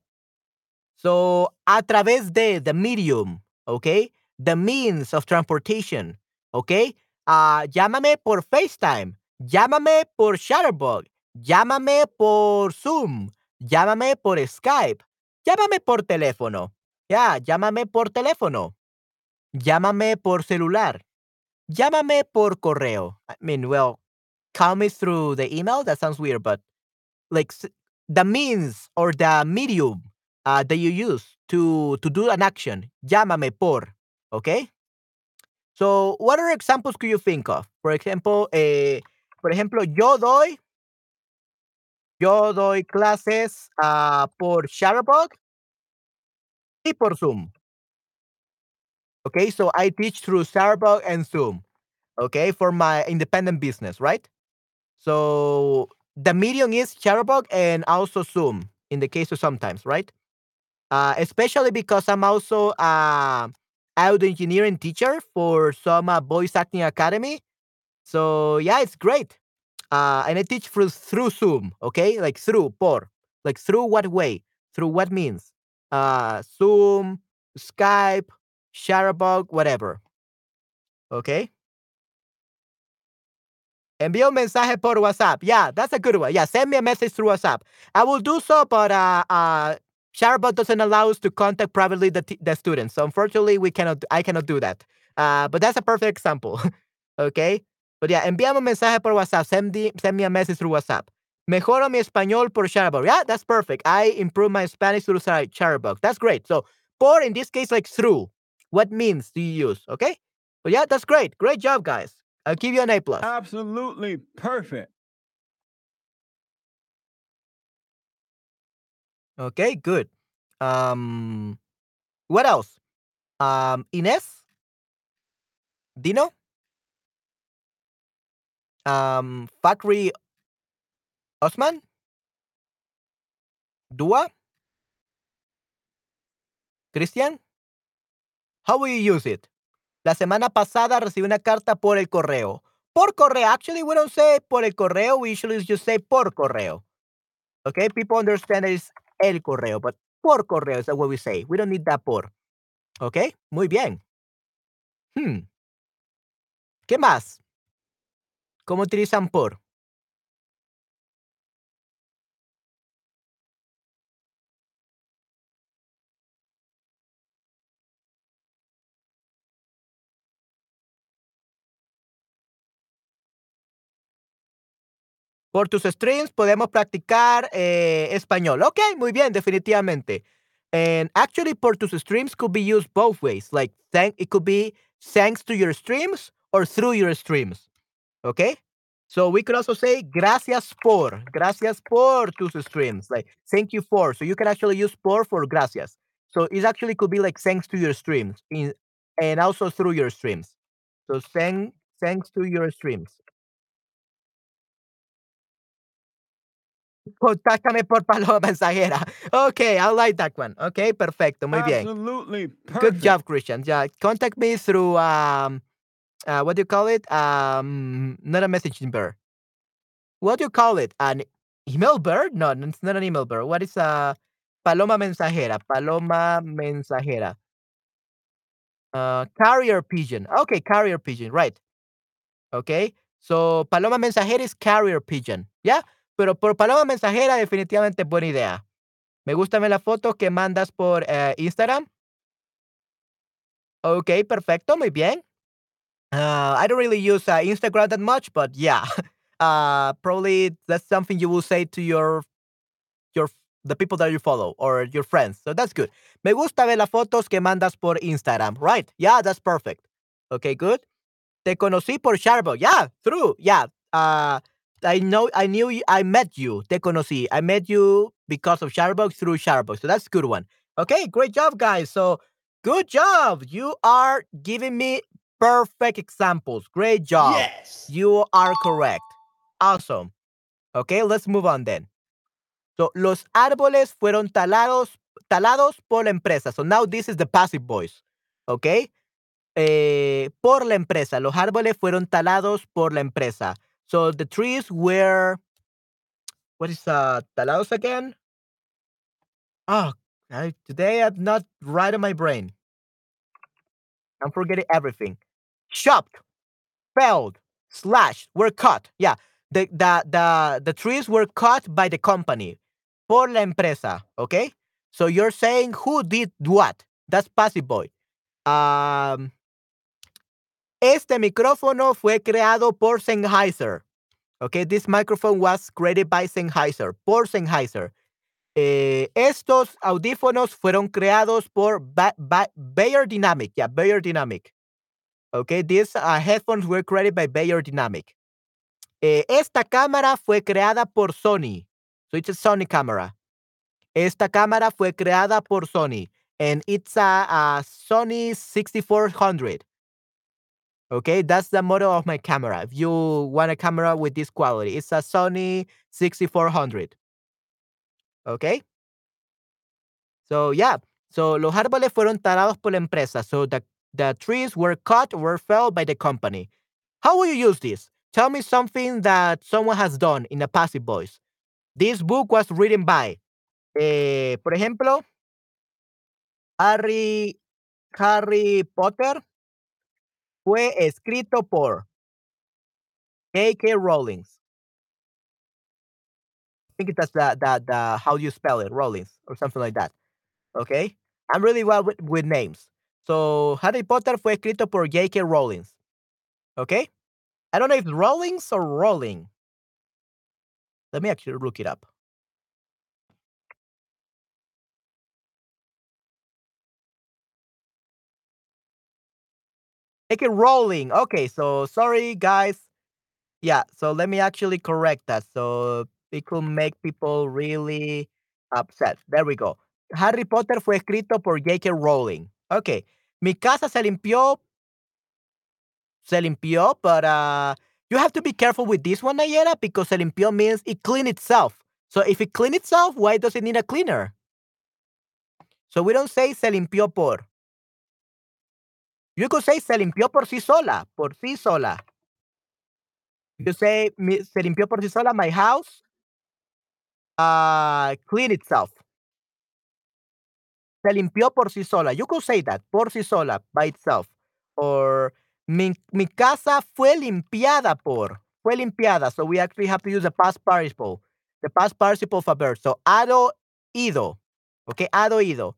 So a través de the medium, okay? The means of transportation, okay? Uh, llámame por FaceTime. Llámame por Chatterbug. Llámame por Zoom. Llámame por Skype. Llámame por teléfono. Ya, yeah, llámame por teléfono. Llámame por celular. Llámame por correo. I mean, well, call me through the email. That sounds weird, but like the means or the medium uh, that you use to to do an action. Llámame por. Okay. So, what are examples could you think of? For example, eh, por ejemplo, yo doy, yo doy clases uh, por Chatterbug y por Zoom. Okay, so I teach through Chatterbug and Zoom. Okay, for my independent business, right? So the medium is Chatterbug and also Zoom in the case of sometimes, right? Uh, especially because I'm also a audio engineering teacher for some uh, voice acting academy. So yeah, it's great. Uh, and I teach through through Zoom, okay? Like through por, like through what way, through what means. Uh, Zoom, Skype, Chatterbug, whatever. Okay. Envío un mensaje por WhatsApp. Yeah, that's a good one. Yeah, send me a message through WhatsApp. I will do so, but uh, uh, Chatterbug doesn't allow us to contact privately the, the students. So unfortunately, we cannot. I cannot do that. Uh, but that's a perfect example. [laughs] okay. But yeah, envíame un mensaje por WhatsApp. Send, the, send me a message through WhatsApp. Mejoro mi español por Chatterbug. Yeah, that's perfect. I improve my Spanish through Chatterbug. That's great. So por in this case, like through. What means do you use? Okay. But yeah, that's great. Great job, guys. I'll give you an A plus. Absolutely perfect. Okay, good. Um, what else? Um, Ines, Dino, um, Fakri Osman, Dua, Christian. How will you use it? La semana pasada recibí una carta por el correo. Por correo. Actually, we don't say por el correo. We usually just say por correo. Okay, people understand it's el correo, but por correo is what we say. We don't need that por. Okay, muy bien. Hmm. ¿Qué más? ¿Cómo utilizan por? Por tus streams podemos practicar eh, español. Ok, muy bien, definitivamente. And actually, por tus streams could be used both ways. Like, thank, it could be thanks to your streams or through your streams. Okay? So we could also say gracias por, gracias por tus streams. Like, thank you for. So you can actually use por for gracias. So it actually could be like thanks to your streams in, and also through your streams. So thank, thanks to your streams. Contáctame por paloma [laughs] mensajera. Okay, I like that one. Okay, perfecto, muy bien. Absolutely perfect. Good job, Christian. Yeah, contact me through um, uh, what do you call it? Um, not a messaging bird. What do you call it? An email bird? No, it's not an email bird. What is a paloma mensajera? Paloma mensajera. Uh, carrier pigeon. Okay, carrier pigeon. Right. Okay. So paloma mensajera is carrier pigeon. Yeah. Pero por paloma mensajera definitivamente buena idea. Me gustan las fotos que mandas por eh, Instagram. Ok, perfecto, muy bien. Uh, I don't really use uh, Instagram that much, but yeah, uh, [laughs] probably that's something you will say to your your the people that you follow or your friends. So that's good. Me gusta ver las fotos que mandas por Instagram. Right? Yeah, that's perfect. Okay, good. Te conocí por Sharbo. Yeah, true. Yeah. Uh, I know I knew you, I met you. Te conocí. I met you because of Chatterbug through Chatterbug. So that's a good one. Okay, great job, guys. So good job. You are giving me perfect examples. Great job. Yes. You are correct. Awesome. Okay, let's move on then. So, los árboles fueron talados, talados por la empresa. So now this is the passive voice. Okay. Eh, por la empresa. Los árboles fueron talados por la empresa. So the trees were, what is uh, talados again? Oh, I, today I'm not right in my brain. I'm forgetting everything. Chopped, felled, slashed, were cut. Yeah, the, the, the, the trees were cut by the company. Por la empresa, okay? So you're saying who did what? That's passive boy. Um, este micrófono fue creado por Sennheiser. Okay, this microphone was created by Sennheiser, por Sennheiser. Eh, estos audífonos fueron creados por ba ba Bayer Dynamic. Yeah, Bayer Dynamic. Okay, these uh, headphones were created by Bayer Dynamic. Eh, esta cámara fue creada por Sony. So it's a Sony camera. Esta cámara fue creada por Sony. And it's a, a Sony 6400. Okay, that's the model of my camera. If you want a camera with this quality, it's a Sony 6400. Okay. So yeah, so los árboles fueron talados por la empresa. So the, the trees were cut, were felled by the company. How will you use this? Tell me something that someone has done in a passive voice. This book was written by, eh, por ejemplo, Harry, Harry Potter fue escrito por J.K. Rowling. I think that's the, the, the how you spell it, Rowling or something like that. Okay, I'm really well with, with names. So Harry Potter fue escrito por J.K. Rowling. Okay, I don't know if Rowlings or Rolling. Let me actually look it up. Make it rolling. Okay, so sorry guys. Yeah, so let me actually correct that. So it could make people really upset. There we go. Harry Potter fue escrito por J.K. Rowling. Okay. Mi casa se limpió. Se limpió, but uh, you have to be careful with this one, Nayera, because se limpió means it cleaned itself. So if it cleaned itself, why does it need a cleaner? So we don't say se limpió por. You could say se limpió por sí sola, por sí sola. You say se limpió por sí sola, my house uh, clean itself. Se limpió por sí sola. You could say that, por sí sola, by itself. Or mi, casa fue limpiada por. Fue limpiada. So we actually have to use the past participle. The past participle of a verb. So ado ido. Okay, ado ido.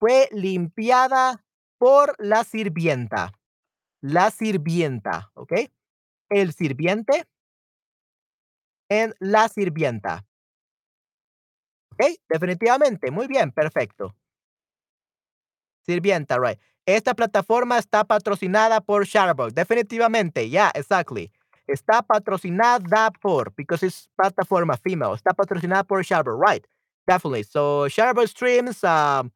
Fue limpiada por la sirvienta. La sirvienta, ¿ok? El sirviente en la sirvienta. ¿Ok? Definitivamente. Muy bien, perfecto. Sirvienta, right. Esta plataforma está patrocinada por Shutterbox. Definitivamente, yeah, exactly. Está patrocinada por, because it's plataforma female. Está patrocinada por Shutterbox, right. Definitely. So Shutterbox streams, um,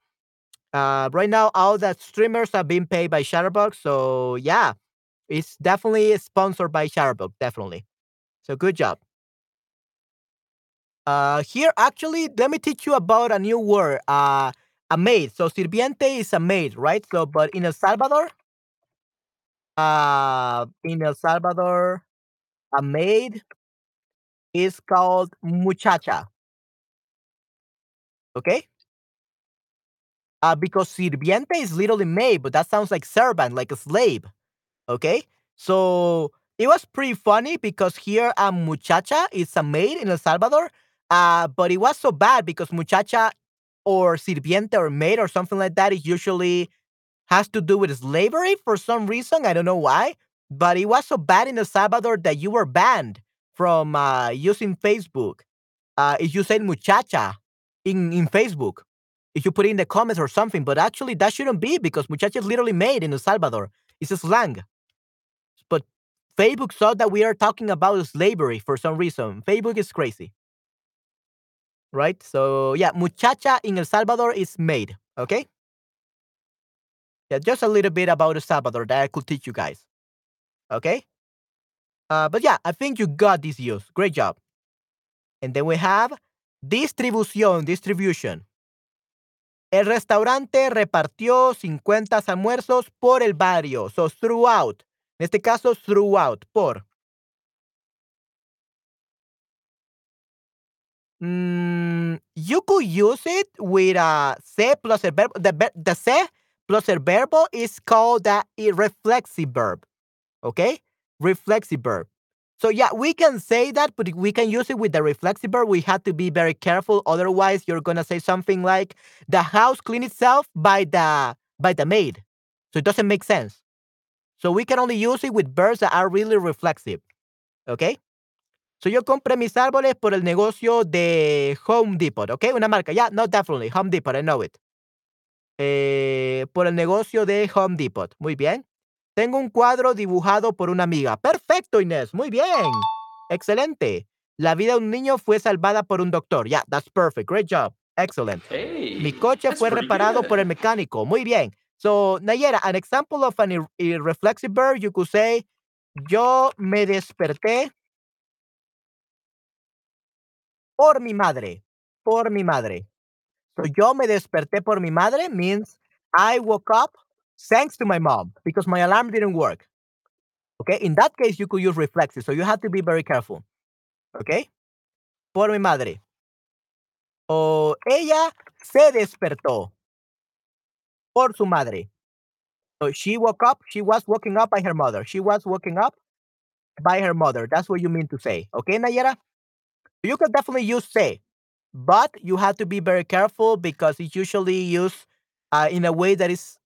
uh, right now, all the streamers are being paid by Chatterbug. So yeah, it's definitely sponsored by Chatterbug. Definitely. So good job. Uh, here, actually, let me teach you about a new word. Uh, a maid. So sirviente is a maid, right? So, but in El Salvador, uh, in El Salvador, a maid is called muchacha. Okay? Uh, because sirviente is literally maid, but that sounds like servant, like a slave. Okay? So it was pretty funny because here a muchacha is a maid in El Salvador. Uh, but it was so bad because muchacha or sirviente or maid or something like that is usually has to do with slavery for some reason. I don't know why. But it was so bad in El Salvador that you were banned from uh, using Facebook. Uh, if you said muchacha in, in Facebook if you put it in the comments or something. But actually, that shouldn't be because muchacha is literally made in El Salvador. It's a slang. But Facebook thought that we are talking about slavery for some reason. Facebook is crazy. Right? So, yeah, muchacha in El Salvador is maid. Okay? Yeah, just a little bit about El Salvador that I could teach you guys. Okay? Uh, but yeah, I think you got this use. Great job. And then we have distribución, distribution. El restaurante repartió 50 almuerzos por el barrio. So, throughout. En este caso, throughout, por. Mm, you could use it with a se plus el verbo. The, the se plus el verbo is called the reflexive verb. Okay? Reflexive verb. So yeah, we can say that, but we can use it with the reflexive verb. We have to be very careful. Otherwise, you're gonna say something like the house clean itself by the by the maid. So it doesn't make sense. So we can only use it with verbs that are really reflexive. Okay? So yo compré mis árboles por el negocio de Home Depot, Okay, Una marca. Yeah, no, definitely. Home Depot, I know it. Eh, por el negocio de Home Depot. Muy bien. Tengo un cuadro dibujado por una amiga. Perfecto, Inés. Muy bien. Excelente. La vida de un niño fue salvada por un doctor. Yeah, that's perfect. Great job. Excellent. Mi coche fue reparado por el mecánico. Muy bien. So, Nayera, an example of an irreflexive verb, you could say, yo me desperté por mi madre. Por mi madre. So, yo me desperté por mi madre means I woke up thanks to my mom because my alarm didn't work. Okay, in that case, you could use reflexive, so you have to be very careful. Okay, por mi madre. O ella se despertó por su madre. So she woke up, she was woken up by her mother. She was woken up by her mother. That's what you mean to say. Okay, Nayera? You can definitely use say, but you have to be very careful because it's usually used uh, in a way that is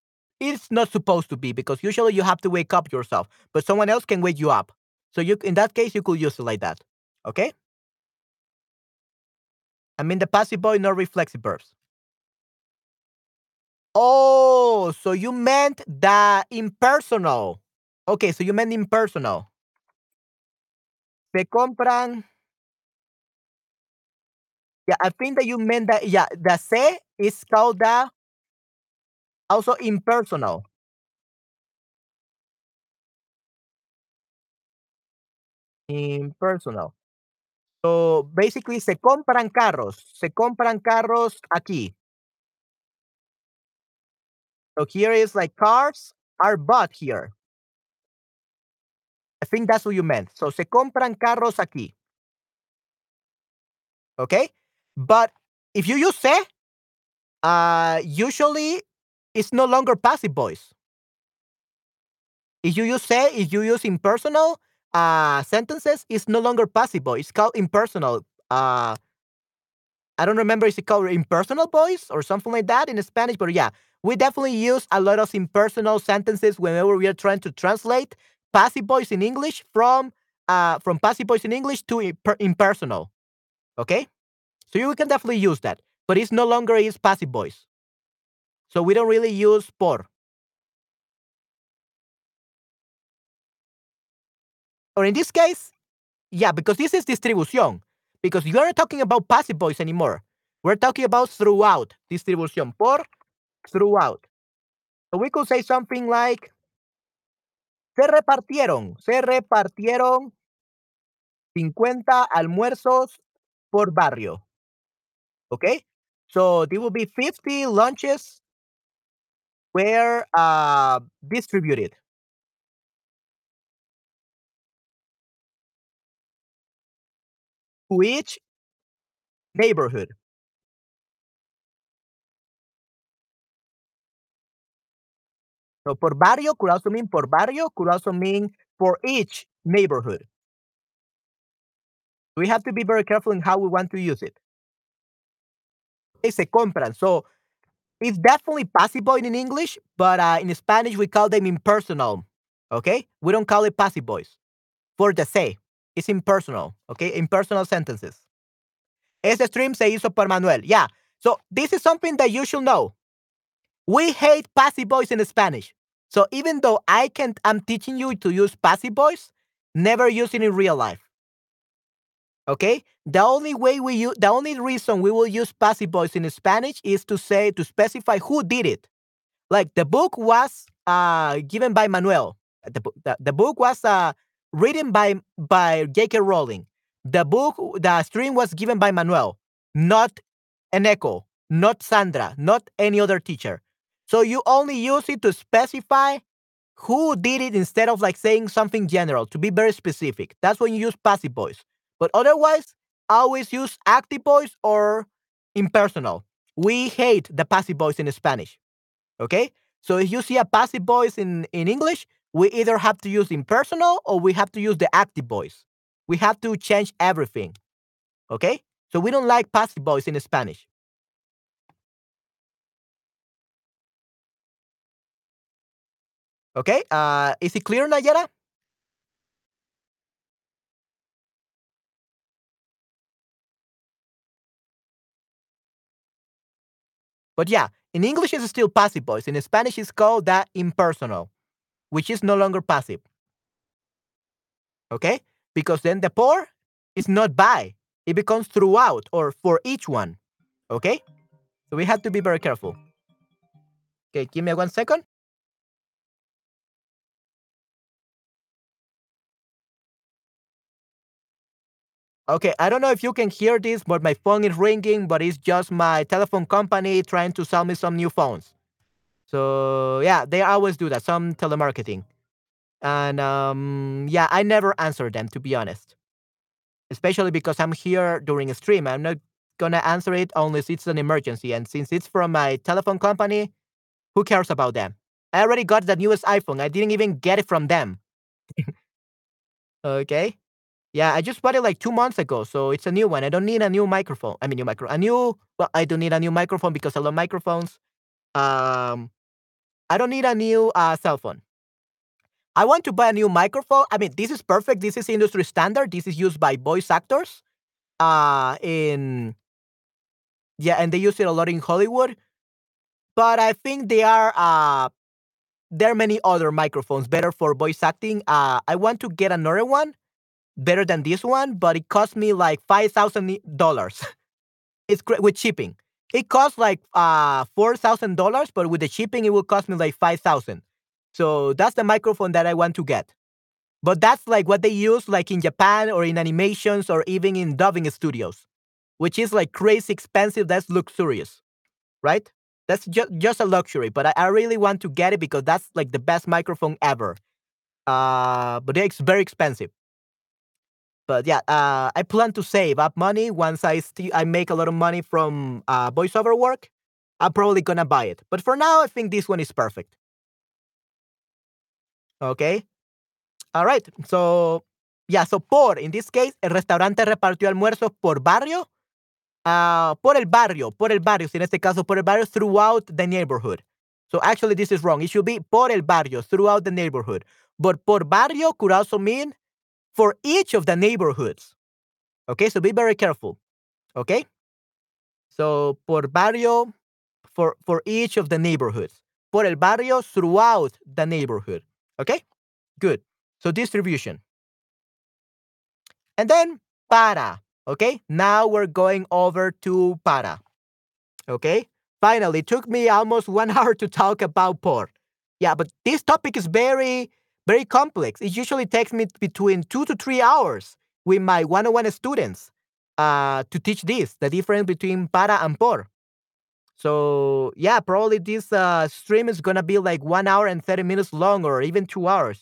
it's not supposed to be because usually you have to wake up yourself, but someone else can wake you up. So you in that case you could use it like that. Okay? I mean the passive voice, not reflexive verbs. Oh, so you meant the impersonal. Okay, so you meant impersonal. Se compran. Yeah, I think that you meant that. Yeah, the se is called the also impersonal. Impersonal. So basically se compran carros, se compran carros aquí. So here is like cars are bought here. I think that's what you meant. So se compran carros aquí. Okay? But if you use se, uh, usually it's no longer passive voice. If you use say, if you use impersonal uh, sentences, it's no longer passive voice. It's called impersonal. Uh, I don't remember is it called impersonal voice or something like that in Spanish, but yeah, we definitely use a lot of impersonal sentences whenever we are trying to translate passive voice in English from uh, from passive voice in English to imper- impersonal. Okay, so you can definitely use that, but it's no longer is passive voice. So we don't really use por. Or in this case, yeah, because this is distribución. Because you aren't talking about passive voice anymore. We're talking about throughout distribución. Por, throughout. So we could say something like, se repartieron, se repartieron 50 almuerzos por barrio. Okay? So there will be 50 lunches were uh, distributed. To each neighborhood. So por barrio could also mean por barrio, could also mean for each neighborhood. We have to be very careful in how we want to use it. se compran. So it's definitely passive voice in English, but uh, in Spanish we call them impersonal. Okay, we don't call it passive voice. For the say, it's impersonal. Okay, impersonal sentences. Este stream se hizo por Manuel. Yeah. So this is something that you should know. We hate passive voice in Spanish. So even though I can't, I'm teaching you to use passive voice. never use it in real life. Okay? The only way we use, the only reason we will use passive voice in Spanish is to say, to specify who did it. Like the book was uh, given by Manuel. The, the, the book was uh, written by, by J.K. Rowling. The book, the stream was given by Manuel, not Eneko, not Sandra, not any other teacher. So you only use it to specify who did it instead of like saying something general to be very specific. That's when you use passive voice. But otherwise, always use active voice or impersonal. We hate the passive voice in Spanish. Okay? So if you see a passive voice in, in English, we either have to use impersonal or we have to use the active voice. We have to change everything. Okay? So we don't like passive voice in Spanish. Okay? Uh, is it clear, Nayara? But yeah, in English it's still passive voice. In Spanish it's called that impersonal, which is no longer passive. Okay? Because then the por is not by. It becomes throughout or for each one. Okay? So we have to be very careful. Okay, give me one second. Okay, I don't know if you can hear this, but my phone is ringing, but it's just my telephone company trying to sell me some new phones. So yeah, they always do that, some telemarketing. And um, yeah, I never answer them to be honest. Especially because I'm here during a stream. I'm not gonna answer it unless it's an emergency. And since it's from my telephone company, who cares about them? I already got the newest iPhone. I didn't even get it from them. [laughs] okay. Yeah, I just bought it like two months ago, so it's a new one. I don't need a new microphone. I mean, new micro, a new. Well, I don't need a new microphone because I love microphones. Um, I don't need a new uh, cell phone. I want to buy a new microphone. I mean, this is perfect. This is industry standard. This is used by voice actors. Uh, in yeah, and they use it a lot in Hollywood. But I think there are uh, there are many other microphones better for voice acting. Uh, I want to get another one better than this one, but it cost me like five thousand dollars. It's great with shipping. It costs like uh four thousand dollars, but with the shipping, it will cost me like five thousand. So that's the microphone that I want to get. But that's like what they use like in Japan or in animations or even in dubbing studios, which is like crazy expensive. That's luxurious, right? That's just just a luxury. But I, I really want to get it because that's like the best microphone ever. Uh, but it's very expensive. But yeah, uh, I plan to save up money once I st- I make a lot of money from uh, voiceover work. I'm probably gonna buy it. But for now, I think this one is perfect. Okay. All right. So yeah. So por in this case, el restaurante repartió almuerzos por barrio. Uh, por el barrio, por el barrio, In este caso por el barrio throughout the neighborhood. So actually this is wrong. It should be por el barrio, throughout the neighborhood. But por barrio could also mean for each of the neighborhoods. Okay, so be very careful. Okay? So por barrio, for, for each of the neighborhoods. Por el barrio, throughout the neighborhood. Okay? Good. So distribution. And then para. Okay? Now we're going over to para. Okay? Finally, took me almost [laughs] one hour to talk about por. Yeah, but this topic is very very complex. It usually takes me between two to three hours with my one on one students uh, to teach this the difference between para and por. So, yeah, probably this uh, stream is going to be like one hour and 30 minutes long or even two hours.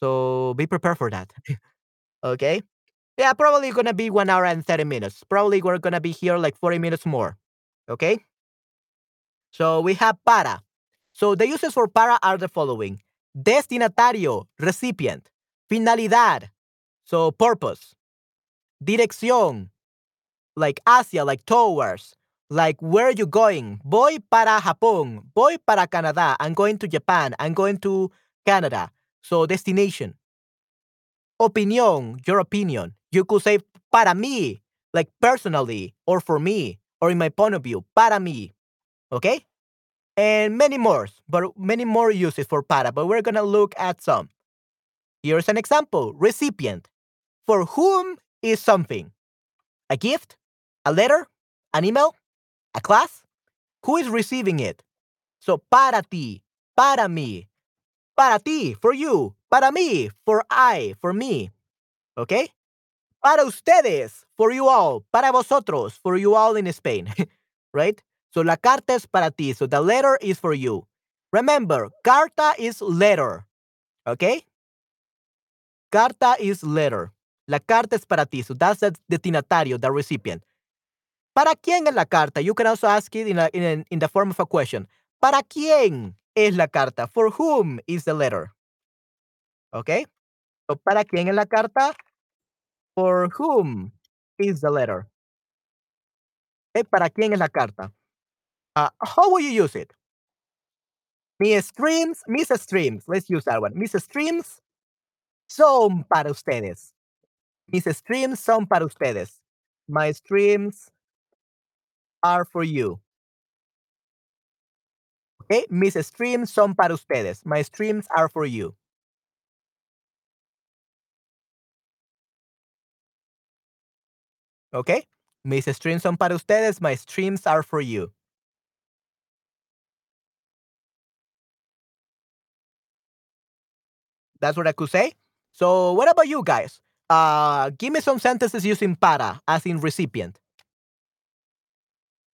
So, be prepared for that. [laughs] okay. Yeah, probably going to be one hour and 30 minutes. Probably we're going to be here like 40 minutes more. Okay. So, we have para. So, the uses for para are the following Destinatario, recipient. Finalidad, so purpose. Dirección, like hacia, like towards. Like, where are you going? Voy para Japón. Voy para Canadá. I'm going to Japan. I'm going to Canada. So, destination. Opinión, your opinion. You could say para mí, like personally, or for me, or in my point of view, para mí. Okay? And many more, but many more uses for para, but we're gonna look at some. Here's an example recipient. For whom is something? A gift? A letter? An email? A class? Who is receiving it? So, para ti, para mí, para ti, for you, para mí, for I, for me. Okay? Para ustedes, for you all, para vosotros, for you all in Spain. [laughs] right? So la carta es para ti. So the letter is for you. Remember, carta is letter. Okay? Carta is letter. La carta es para ti. So that's the destinatario, the recipient. ¿Para quién es la carta? You can also ask it in, in, the form of a question. ¿Para quién es la carta? For whom is the letter? Okay? So, ¿Para quién es la carta? For whom is the letter? ¿Para quién es la carta? Uh, how will you use it? Mis streams, mis streams. Let's use that one. Mis streams son para ustedes. Mis streams son para ustedes. My streams are for you. Okay, mis streams son para ustedes. My streams are for you. Okay, mis streams son para ustedes. My streams are for you. That's what I could say. So, what about you guys? Uh, give me some sentences using para, as in recipient.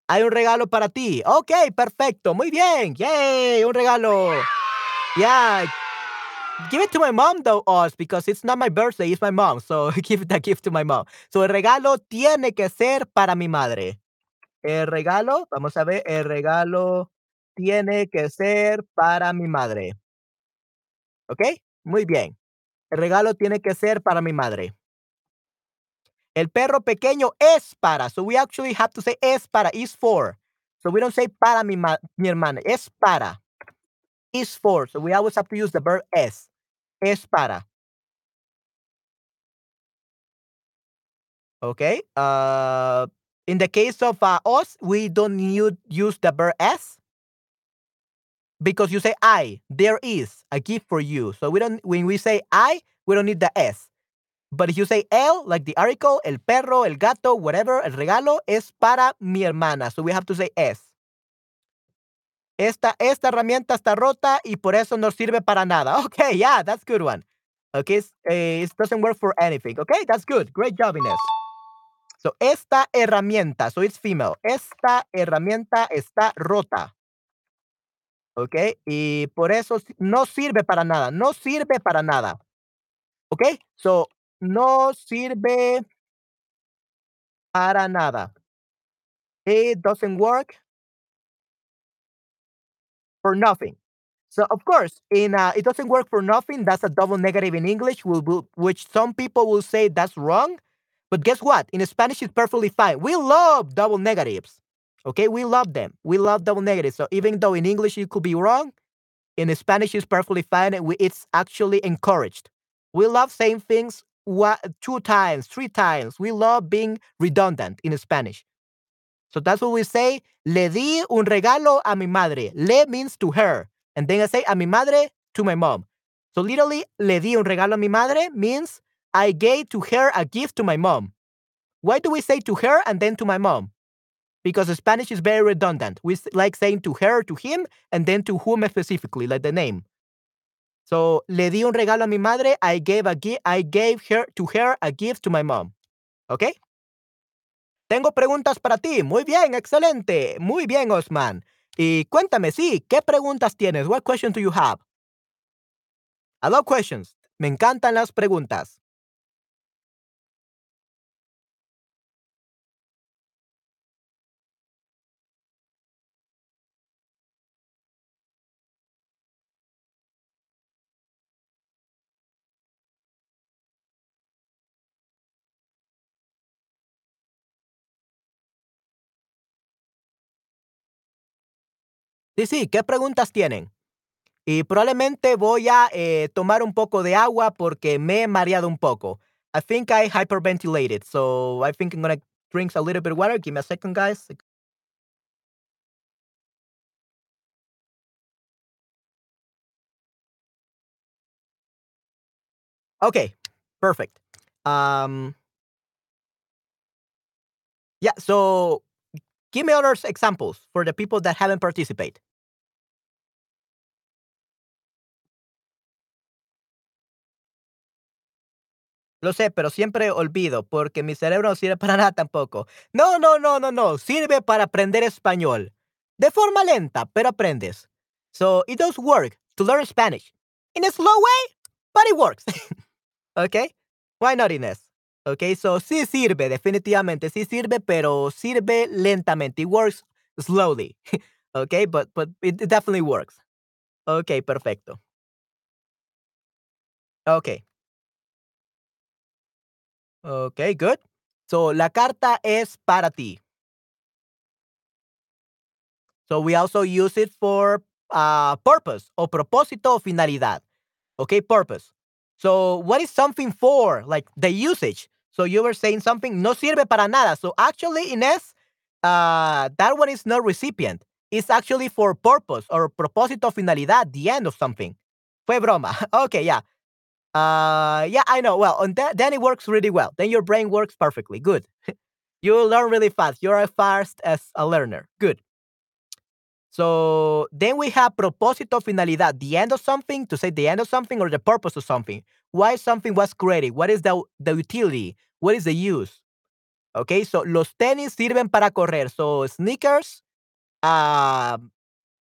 Hay un regalo para ti. Ok, perfecto. Muy bien. Yay, un regalo. Yeah. Give it to my mom, though, Oz, because it's not my birthday, it's my mom. So [laughs] give that gift to my mom. So el regalo tiene que ser para mi madre. El regalo, vamos a ver, el regalo tiene que ser para mi madre. ¿Ok? Muy bien. El regalo tiene que ser para mi madre. El perro pequeño es para. So we actually have to say es para, is for. So we don't say para mi, mi hermana. Es para. Is for. So we always have to use the verb es. Es para. Okay. Uh, in the case of uh, us, we don't use, use the verb es because you say I. There is a gift for you. So we don't. When we say I, we don't need the s. But if you say el, like the article, el perro, el gato, whatever, el regalo es para mi hermana. So we have to say es. Esta, esta herramienta está rota y por eso no sirve para nada. [laughs] Okay, yeah, that's good one. Okay, uh, it doesn't work for anything. Okay, that's good. Great job, Inés. So, esta herramienta, so it's female. Esta herramienta está rota. Okay, y por eso no sirve para nada. No sirve para nada. Okay, so no sirve para nada. It doesn't work for nothing. So of course, in uh, it doesn't work for nothing. That's a double negative in English, which some people will say that's wrong. But guess what? In Spanish, it's perfectly fine. We love double negatives. Okay, we love them. We love double negatives. So even though in English it could be wrong, in Spanish it's perfectly fine. And it's actually encouraged. We love saying things two times, three times. We love being redundant in Spanish. So that's what we say. Le di un regalo a mi madre. Le means to her. And then I say a mi madre to my mom. So literally, le di un regalo a mi madre means I gave to her a gift to my mom. Why do we say to her and then to my mom? Because Spanish is very redundant. We like saying to her, to him, and then to whom specifically, like the name. So, le di un regalo a mi madre. I gave a I gave her to her a gift to my mom. ¿Ok? Tengo preguntas para ti. Muy bien, excelente. Muy bien, Osman. Y cuéntame, sí, ¿qué preguntas tienes? What questions do you have? I love questions. Me encantan las preguntas. Sí, sí, ¿qué preguntas tienen? Y probablemente voy a eh, tomar un poco de agua porque me he mareado un poco. I think I hyperventilated, so I think I'm gonna drink a little bit of water. Give me a second, guys. Okay, perfect. Um, yeah, so give me other examples for the people that haven't participated. Lo sé, pero siempre olvido porque mi cerebro no sirve para [laughs] nada tampoco. No, no, no, no, no. Sirve para aprender español. De forma lenta, pero aprendes. So it does work to learn Spanish in a slow way, but it works. [laughs] okay? Why not, Inés? Okay, so sí sirve, definitivamente sí sirve, pero sirve lentamente. It works slowly. [laughs] okay, but but it definitely works. Okay, perfecto. Okay. Okay, good. So la carta es para ti. So we also use it for uh, purpose o propósito o finalidad. Okay, purpose. So what is something for? Like the usage. So you were saying something no sirve para nada. So actually, Inés, uh, that one is not recipient. It's actually for purpose or propósito finalidad, the end of something. Fue broma. [laughs] Okay, yeah. Uh, yeah, I know. Well, and that, then it works really well. Then your brain works perfectly. Good. [laughs] you learn really fast. You're as fast as a learner. Good. So then we have propósito finalidad, the end of something, to say the end of something or the purpose of something. Why something was created? What is the, the utility? What is the use? Okay, so los tenis sirven para correr. So sneakers uh,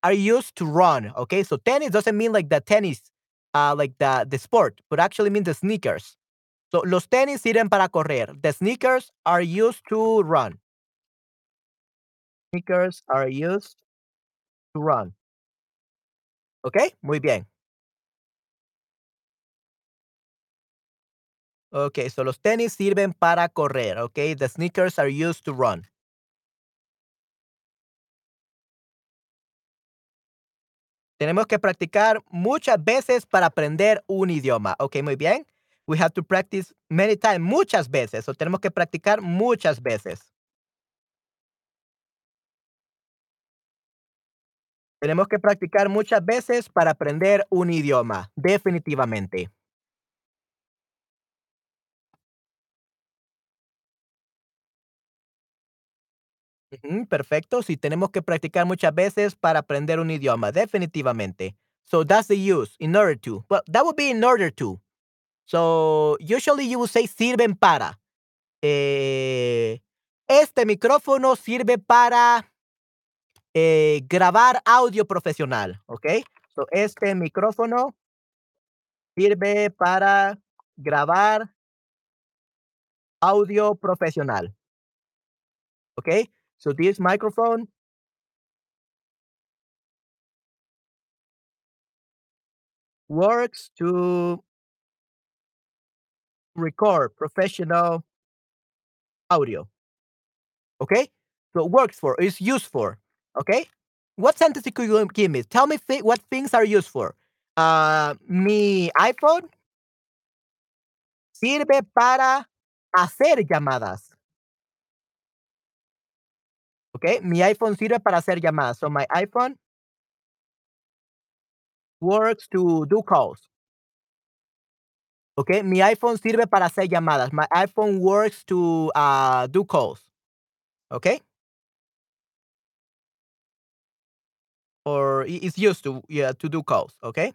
are used to run. Okay, so tennis doesn't mean like the tennis, uh, like the, the sport, but actually means the sneakers. So los tenis sirven para correr. The sneakers are used to run. Sneakers are used to run. ¿Ok? Muy bien. Ok, so los tenis sirven para correr. Ok, the sneakers are used to run. Tenemos que practicar muchas veces para aprender un idioma. Ok, muy bien. We have to practice many times, muchas veces. O tenemos que practicar muchas veces. Tenemos que practicar muchas veces para aprender un idioma, definitivamente. Perfecto. Sí, tenemos que practicar muchas veces para aprender un idioma, definitivamente. So that's the use, in order to. Well, that would be in order to. So usually you would say sirven para. Eh, este micrófono sirve para eh, grabar audio profesional, ¿ok? So, este micrófono sirve para grabar audio profesional. ¿Ok? So this microphone works to record professional audio. Okay? So it works for, it's used for. Okay? What sentence could you give me? Tell me th- what things are used for. Uh, mi iPhone sirve para hacer llamadas. Okay? Mi iPhone sirve para hacer llamadas. So my iPhone works to do calls. Okay? Mi iPhone sirve para hacer llamadas. My iPhone works to uh, do calls. Okay? Or it's used to yeah to do calls. Okay?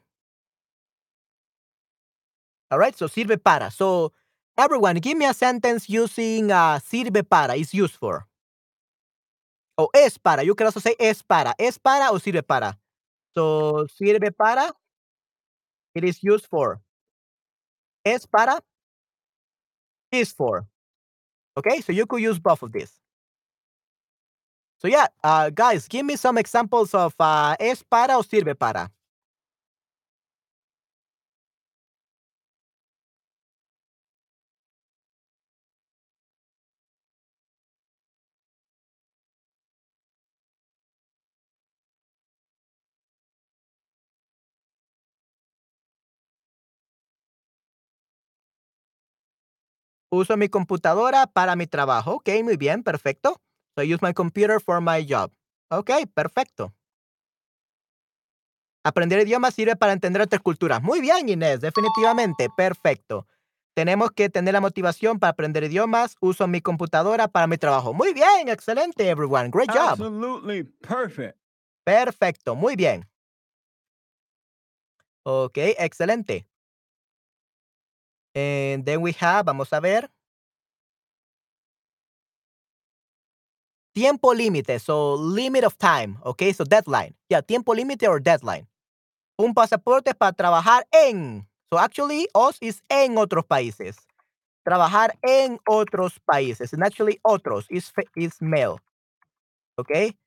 All right. So sirve para. So everyone, give me a sentence using uh, sirve para. Is used for. O es para. You can also say es para. Es para o sirve para. So sirve para. It is used for. Es para. Is for. Okay. So you could use both of these. So yeah, uh, guys, give me some examples of uh, es para o sirve para. Uso mi computadora para mi trabajo. Ok, muy bien, perfecto. So I use my computer for my job. Ok, perfecto. Aprender idiomas sirve para entender otras culturas. Muy bien, Inés, definitivamente, perfecto. Tenemos que tener la motivación para aprender idiomas. Uso mi computadora para mi trabajo. Muy bien, excelente, everyone. Great job. Absolutely perfect. Perfecto, muy bien. Ok, excelente. And then we have, vamos a ver. Tiempo límite, so limit of time, okay, so deadline. Yeah, tiempo límite or deadline. Un pasaporte para trabajar en. So actually, os is en otros países. Trabajar en otros países. And actually, otros is, is male. Okay.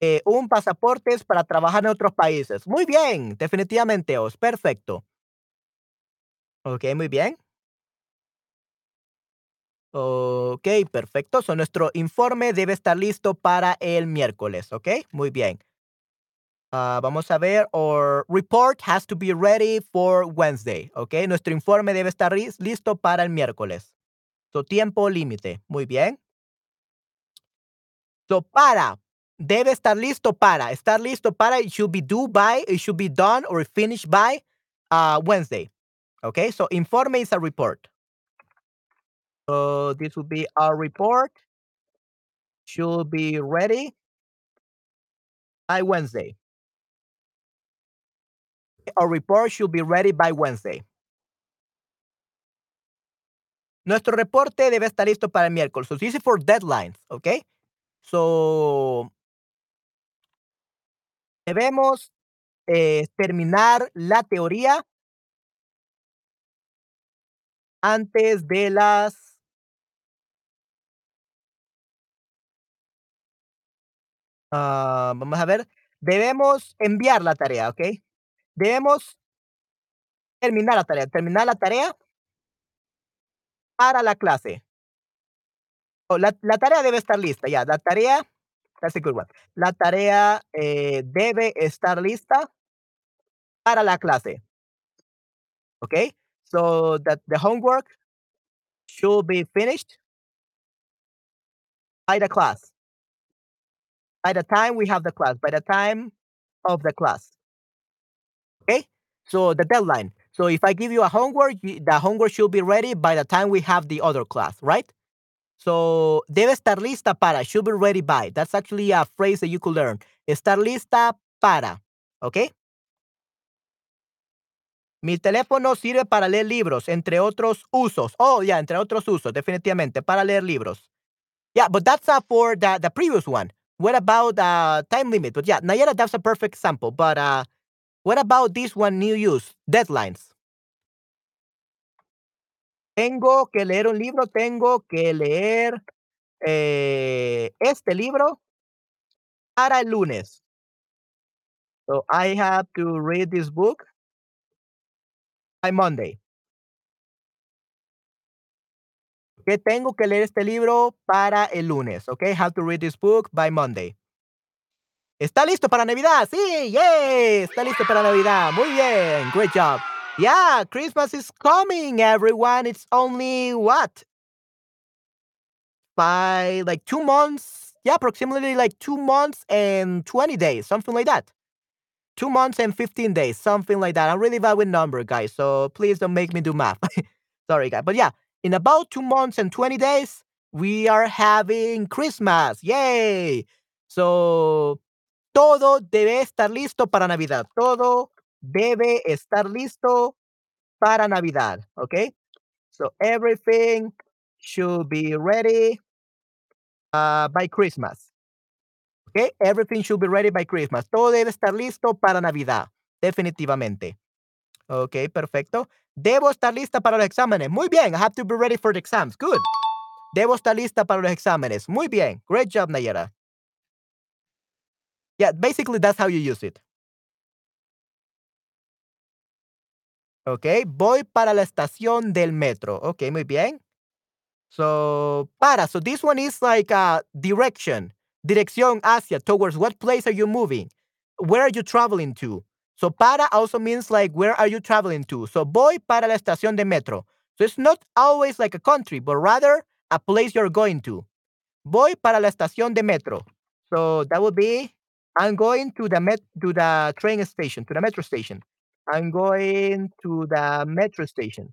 Eh, un pasaporte es para trabajar en otros países. Muy bien, definitivamente, os. Perfecto. Ok, muy bien. Ok, perfecto. So, nuestro informe debe estar listo para el miércoles, ¿ok? Muy bien. Ah, vamos a ver, our report has to be ready for Wednesday, ¿ok? Nuestro informe debe estar lis- listo para el miércoles. So, tiempo límite. Muy bien. So, para. Debe estar listo para. Estar listo para. It should be due by. It should be done or finished by uh, Wednesday. Okay, so informe is a report. So this would be our report. Should be ready by Wednesday. Our report should be ready by Wednesday. Nuestro reporte debe estar listo para el miércoles. So this is for deadlines, okay? So debemos eh, terminar la teoría antes de las ah, vamos a ver, debemos enviar la tarea, ¿ok? Debemos terminar la tarea, terminar la tarea para la clase. O la, la tarea debe estar lista, ya, la tarea, that's a good one. La tarea eh, debe estar lista para la clase, ¿ok? So that the homework should be finished by the class. By the time we have the class, by the time of the class. Okay? So the deadline. So if I give you a homework, the homework should be ready by the time we have the other class, right? So debe estar lista para, should be ready by. That's actually a phrase that you could learn. Estar lista para. Okay? Mi teléfono sirve para leer libros, entre otros usos. Oh, yeah, entre otros usos, definitivamente, para leer libros. Yeah, but that's uh, for the, the previous one. What about uh, time limit? But yeah, Nayara, that's a perfect example. But uh, what about this one, new use? Deadlines. Tengo que leer un libro, tengo que leer eh, este libro para el lunes. So I have to read this book by Monday. Que tengo que leer este libro para el lunes. Okay, have to read this book by Monday. ¿Está listo para Navidad? Sí, yay, está listo para Navidad. Muy bien, great job. Yeah, Christmas is coming, everyone. It's only what? By like two months. Yeah, approximately like two months and 20 days, something like that. Two months and 15 days, something like that. I'm really bad with number, guys. So please don't make me do math. [laughs] Sorry, guys. But yeah, in about two months and 20 days, we are having Christmas. Yay! So, todo debe estar listo para Navidad. Todo debe estar listo para Navidad. Okay? So, everything should be ready uh, by Christmas. Okay? Everything should be ready by Christmas. Todo debe estar listo para Navidad. Definitivamente. Ok, perfecto. Debo estar lista para los exámenes. Muy bien. I have to be ready for the exams. Good. Debo estar lista para los exámenes. Muy bien. Great job, Nayara. Yeah, basically that's how you use it. Ok, voy para la estación del metro. Ok, muy bien. So, para. So this one is like a direction. Dirección hacia, towards what place are you moving? Where are you traveling to? So, para also means like, where are you traveling to? So, voy para la estación de metro. So, it's not always like a country, but rather a place you're going to. Voy para la estación de metro. So, that would be, I'm going to the met to the train station, to the metro station. I'm going to the metro station.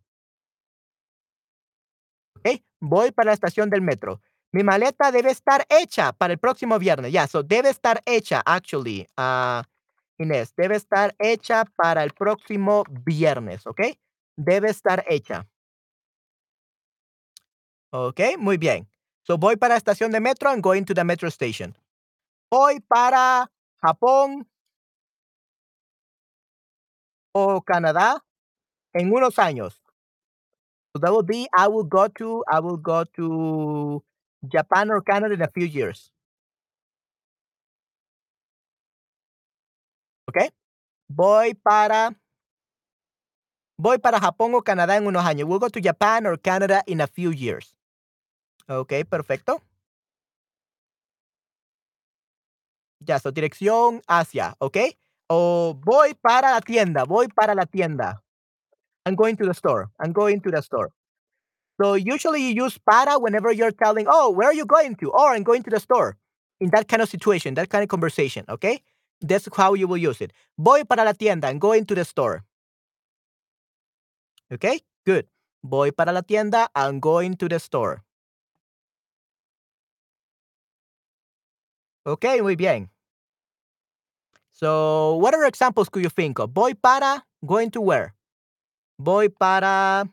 Okay, Voy para la estación del metro. Mi maleta debe estar hecha para el próximo viernes. Ya, so debe estar hecha, actually. Uh, Inés, debe estar hecha para el próximo viernes, ¿ok? Debe estar hecha. Ok, muy bien. So voy para la estación de metro. I'm going to the metro station. Voy para Japón o Canadá en unos años. So that would be I will go to I will go to Japan or Canada in a few years. ¿Ok? Voy para voy para Japón o Canadá en unos años. We'll go to Japan or Canada in a few years. Ok, perfecto. Ya, so dirección hacia, ¿ok? O voy para la tienda, voy para la tienda. I'm going to the store. I'm going to the store. So usually you use para whenever you're telling, oh, where are you going to? Or oh, I'm going to the store. In that kind of situation, that kind of conversation, okay? That's how you will use it. Voy para la tienda. I'm going to the store. Okay, good. Voy para la tienda. I'm going to the store. Okay, muy bien. So, what other examples could you think of? Voy para, going to where? Voy para.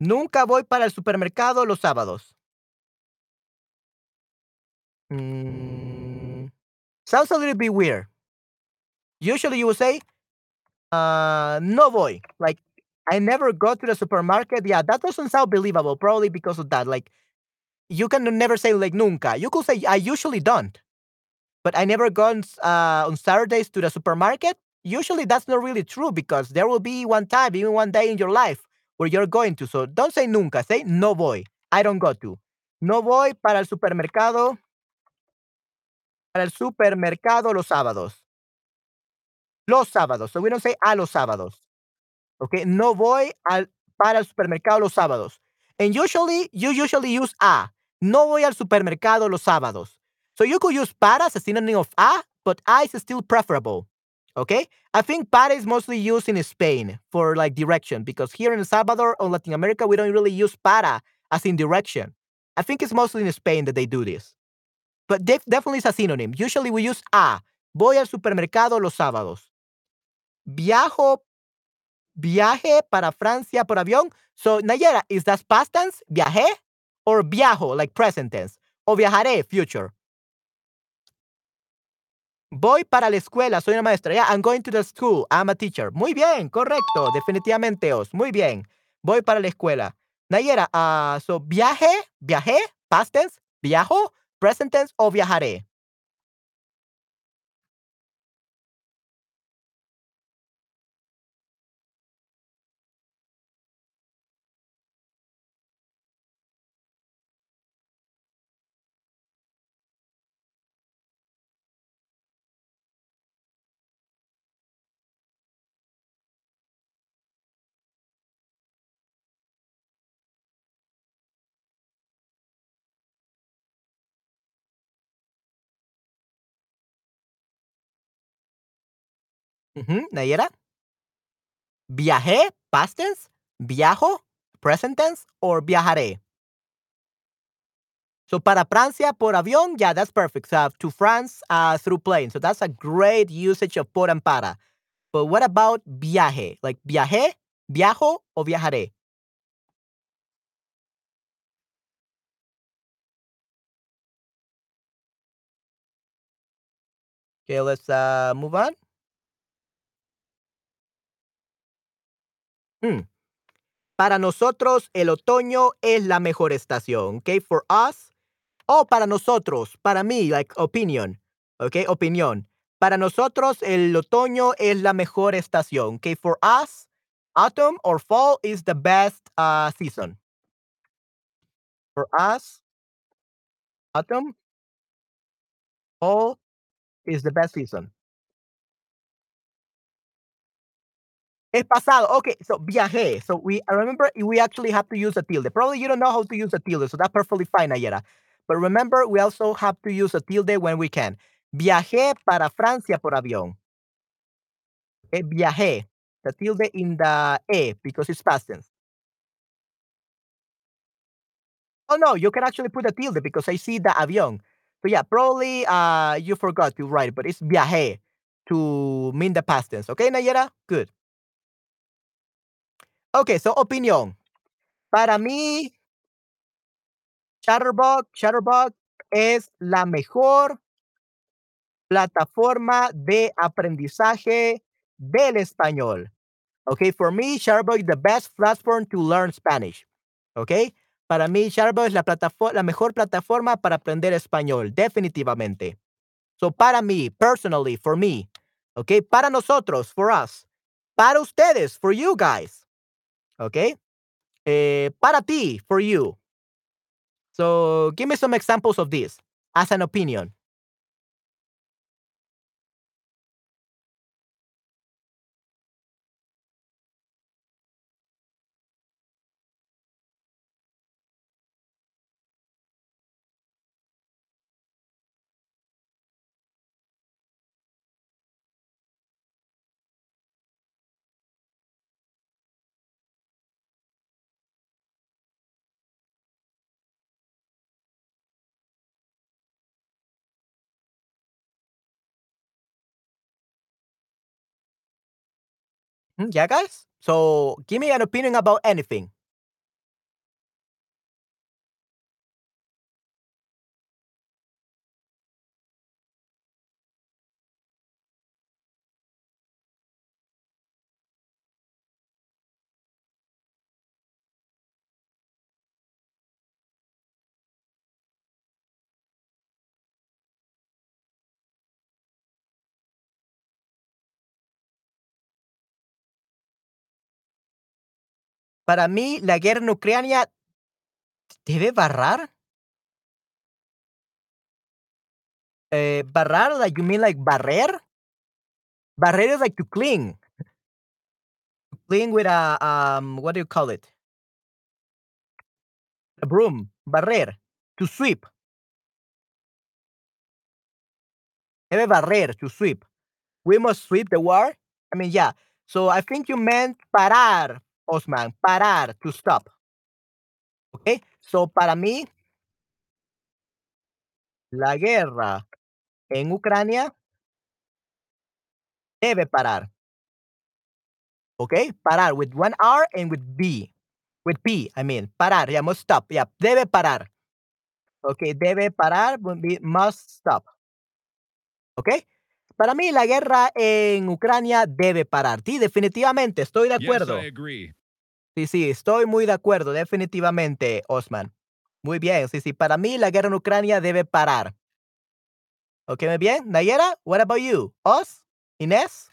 Nunca voy para el supermercado los sábados. Mm, sounds a little bit weird. Usually you would say, uh, no voy. Like, I never go to the supermarket. Yeah, that doesn't sound believable, probably because of that. Like, you can never say, like, nunca. You could say, I usually don't. But I never go on, uh, on Saturdays to the supermarket. Usually that's not really true because there will be one time, even one day in your life where you're going to. So don't say nunca, say no voy. I don't go to. No voy para el supermercado para el supermercado los sábados. Los sábados. So we don't say a los sábados. Okay. No voy al, para el supermercado los sábados. And usually, you usually use a. No voy al supermercado los sábados. So you could use para as a synonym of a, but a is still preferable. Okay? I think para is mostly used in Spain for like direction because here in El Salvador or Latin America, we don't really use para as in direction. I think it's mostly in Spain that they do this. But def definitely it's a synonym. Usually we use a. Voy al supermercado los sábados. Viajo, viaje para Francia por avión. So, Nayera, is that past tense, viajé, or viajo, like present tense? O viajaré, future. Voy para la escuela, soy una maestra. Yeah, I'm going to the school. I'm a teacher. Muy bien, correcto, definitivamente os. Muy bien. Voy para la escuela. Nayera, uh, so viaje, viajé, past tense, viajo, present tense o viajaré. Ujú, Nayera. Viajé, past tense, viajo, present tense, or viajaré. So para Francia por avión, yeah, that's perfect. So to France uh, through plane. So that's a great usage of por and para. But what about viaje? Like viajé, viajo, or viajaré? Okay, let's uh, move on. Mm. Para nosotros, el otoño es la mejor estación. Okay, for us. O para nosotros, para mí, like opinion. Okay, opinión. Para nosotros, el otoño es la mejor estación. Okay, for us, autumn or fall is the best uh, season. For us, autumn, fall is the best season. Es pasado. Okay, so viajé. So we I remember we actually have to use a tilde. Probably you don't know how to use a tilde, so that's perfectly fine, Ayera. But remember, we also have to use a tilde when we can. Viajé para Francia por avión. Okay, viajé. The tilde in the E because it's past tense. Oh, no, you can actually put a tilde because I see the avión. So yeah, probably uh, you forgot to write, but it's viajé to mean the past tense. Okay, Nayera? Good. Okay, so opinión. Para mí, Chatterbug, Chatterbug es la mejor plataforma de aprendizaje del español. Okay, for me, Chatterbug is the best platform to learn Spanish. Okay, para mí, es la, la mejor plataforma para aprender español, definitivamente. So, para mí, personally, for me, okay, para nosotros, for us, para ustedes, for you guys, okay, eh, para ti, for you. So, give me some examples of this as an opinion. Hmm, yeah, guys? So give me an opinion about anything. Para mí, la guerra en Ucrania debe barrar. Eh, barrar, like you mean like barrer? Barrer is like to clean. clean with a um what do you call it? A broom. Barrer. To sweep. Debe barrer, to sweep. We must sweep the war. I mean, yeah. So I think you meant parar, Osman. Parar, to stop. Okay? So para mí, la guerra en Ucrania debe parar. Okay? Parar with one R and with B. With P, I mean. Parar. Yeah, must stop. Yeah, debe parar. Okay, debe parar, must stop. Okay? Para mí, la guerra en Ucrania debe parar. Sí, definitivamente, estoy de acuerdo. Sí, sí, estoy muy de acuerdo, definitivamente, Osman. Muy bien, sí, sí. Para mí, la guerra en Ucrania debe parar. ¿Ok, muy bien? Nayera, what about you? ¿Os? ¿Inés?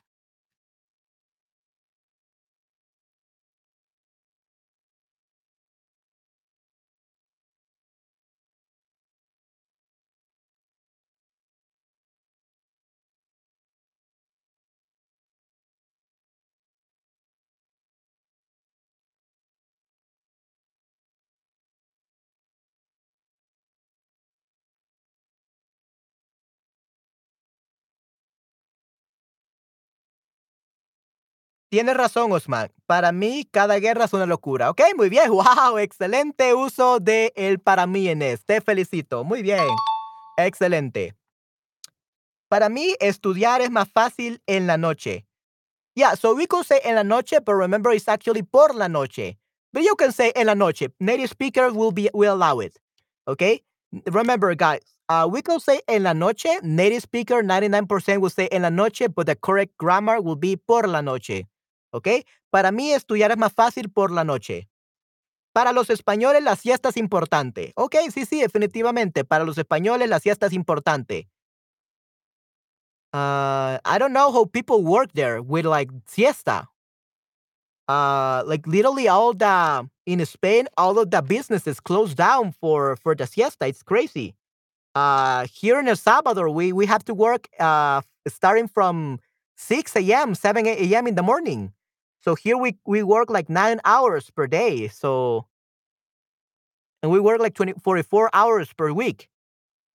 Tienes razón, Osman. Para mí, cada guerra es una locura. Ok, muy bien. [laughs] Wow, excelente uso de el para mí en este. Te felicito. Muy bien. Excelente. Para mí, estudiar es más fácil en la noche. Yeah, so we could say en la noche, but remember it's actually por la noche. But you can say en la noche. Native speakers will be will allow it. Okay? Remember, guys, uh, we could say en la noche. Native speaker 99% will say en la noche, but the correct grammar will be por la noche. ¿Ok? Para mí estudiar es más fácil por la noche. Para los españoles la siesta es importante. Ok, sí, sí, definitivamente. Para los españoles la siesta es importante. Uh, I don't know how people work there with like siesta. Uh, like literally all the in Spain, all of the businesses closed down for for the siesta. It's crazy. Uh, here in El Salvador, we we have to work starting from 6 a.m., 7 a.m. in the morning. So here we we work like nine hours per day. So and we work like 20, 44 hours per week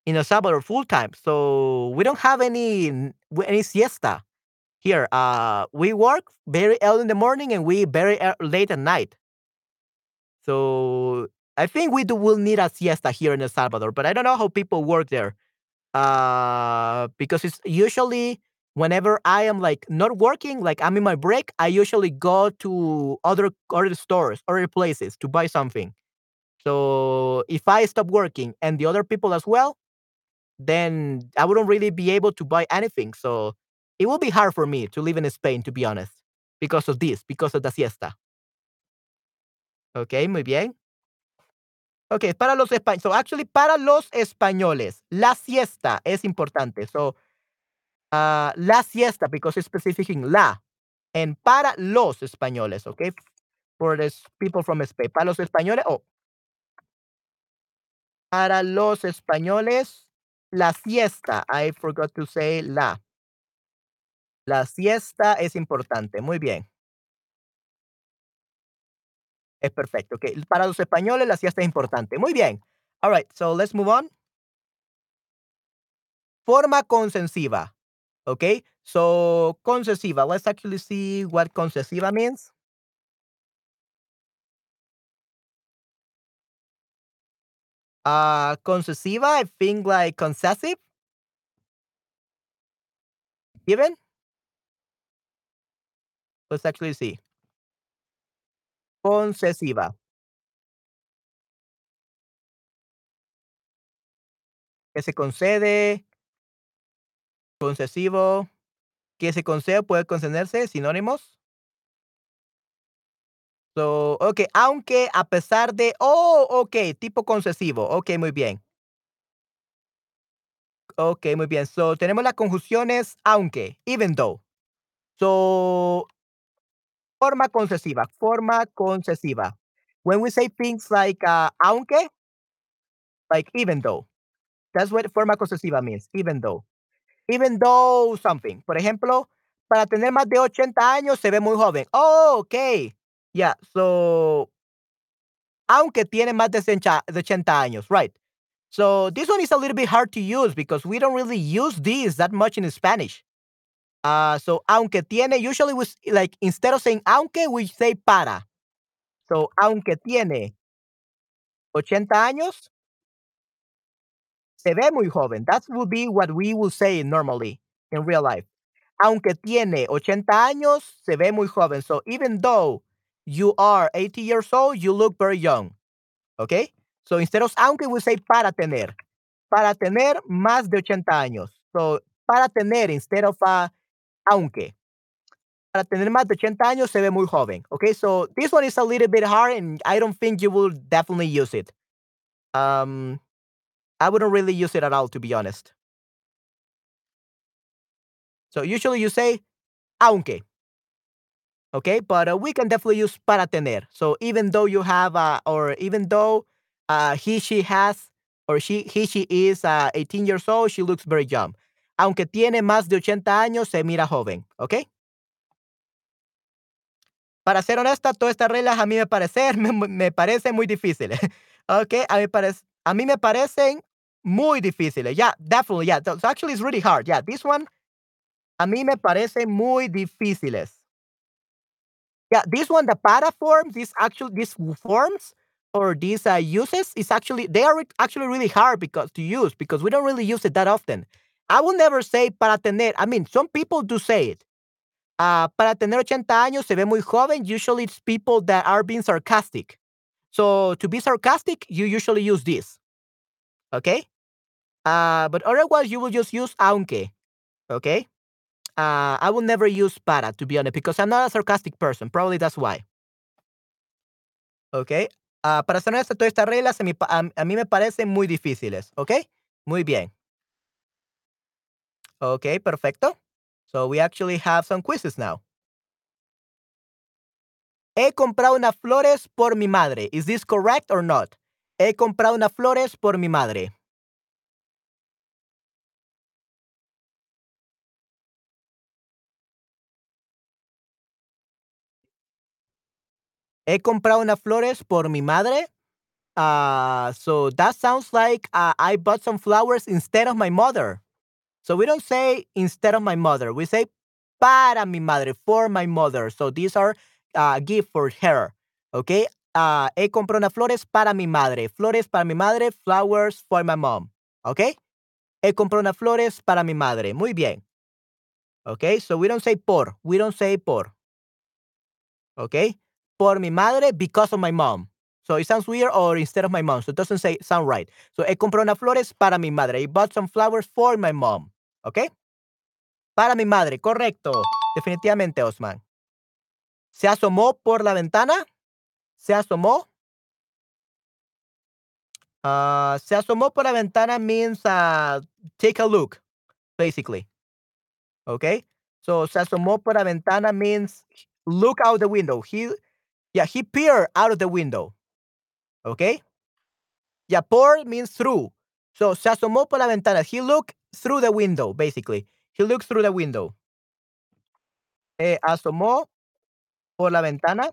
in El Salvador full time. So we don't have any any siesta here. Uh, we work very early in the morning and we very late at night. So I think we do will need a siesta here in El Salvador, but I don't know how people work there. Uh, because it's usually whenever I am like not working, like I'm in my break, I usually go to other other stores, other places to buy something. So if I stop working and the other people as well, then I wouldn't really be able to buy anything. So it will be hard for me to live in Spain, to be honest, because of this, because of the siesta. Okay, muy bien. Okay, para los españoles. So actually, para los españoles, la siesta es importante. So, uh, la siesta, because it's specific in la. And para los españoles, okay? For the people from Spain. Para los españoles, oh. Para los españoles, la siesta. I forgot to say la. La siesta es importante. Muy bien. Es perfecto. Okay. Para los españoles, la siesta es importante. Muy bien. All right. So let's move on. Forma concesiva. Okay. So concesiva. Let's actually see what concesiva means. Uh, concesiva, I think like concessive. Given. Let's actually see. Concesiva. Que se concede. Concesivo. Que se concede puede concederse, sinónimos. So, ok, aunque a pesar de, oh, ok, tipo concesivo, ok, muy bien. Ok, muy bien. So, tenemos las conjunciones aunque, even though. So, forma concesiva, forma concesiva. When we say things like uh, aunque, like even though, that's what forma concesiva means, even though. Even though something. Por ejemplo, para tener más de 80 años se ve muy joven. Oh, ok. Yeah, so, aunque tiene más de 80 años, right? So this one is a little bit hard to use because we don't really use these that much in Spanish. Uh, so aunque tiene, usually we like instead of saying aunque, we say para. So aunque tiene 80 años, se ve muy joven. That would be what we would say normally in real life. Aunque tiene 80 años, se ve muy joven. So even though you are 80 years old, you look very young. Okay? So instead of aunque, we say para tener. Para tener más de 80 años. So para tener instead of uh, aunque. Para tener más de 80 años se ve muy joven. Okay, so this one is a little bit hard and I don't think you will definitely use it. Um, I wouldn't really use it at all, to be honest. So usually you say aunque. Okay, but uh, we can definitely use para tener. So even though you have, uh, or even though uh, he, she has, or she, he, she is uh, 18 years old, she looks very young. Aunque tiene más de 80 años, se mira joven. Okay. Para ser honesta, todas estas reglas a mí me parecen, [laughs] me, muy difíciles. [laughs] okay, a mí, a mí me parecen muy difíciles. Yeah, definitely. Yeah, so actually it's really hard. Yeah, this one a mí me parece muy difíciles. Yeah, this one, the para forms, these actually these forms or these uh, uses is actually they are actually really hard because to use because we don't really use it that often. I will never say para tener. I mean, some people do say it. Uh, para tener 80 años se ve muy joven. Usually, it's people that are being sarcastic. So to be sarcastic, you usually use this. Okay. Uh, but otherwise, you will just use aunque. Okay. Uh, I will never use para, to be honest, because I'm not a sarcastic person. Probably that's why. Ok. Uh, para ser honesto, todas estas reglas a mí, a, a mí me parecen muy difíciles. Ok. Muy bien. Ok, perfecto. So we actually have some quizzes now. He comprado unas flores por mi madre. Is this correct or not? He comprado unas flores por mi madre. He comprado unas flores por mi madre. Uh, so that sounds like uh, I bought some flowers instead of my mother. So we don't say instead of my mother. We say para mi madre, for my mother. So these are uh, gift for her. Okay. ah, he comprado unas flores para mi madre. Flores para mi madre. Flowers for my mom. ¿Ok? He comprado unas flores para mi madre. Muy bien. ¿Ok? So we don't say por. We don't say por. ¿Ok? Por mi madre because of my mom. So it sounds weird or instead of my mom. So it doesn't say sound right. So he comprado unas flores para mi madre. I bought some flowers for my mom. ¿Ok? Para mi madre. Correcto. Definitivamente, Osman. Se asomó por la ventana. Se asomó. Uh, se asomó por la ventana means uh, take a look, basically. Okay? So se asomó por la ventana means look out the window. He, yeah, he peered out of the window. Okay? Yeah, por means through. So se asomó por la ventana. He looked through the window, basically. He looks through the window. Eh, asomó por la ventana.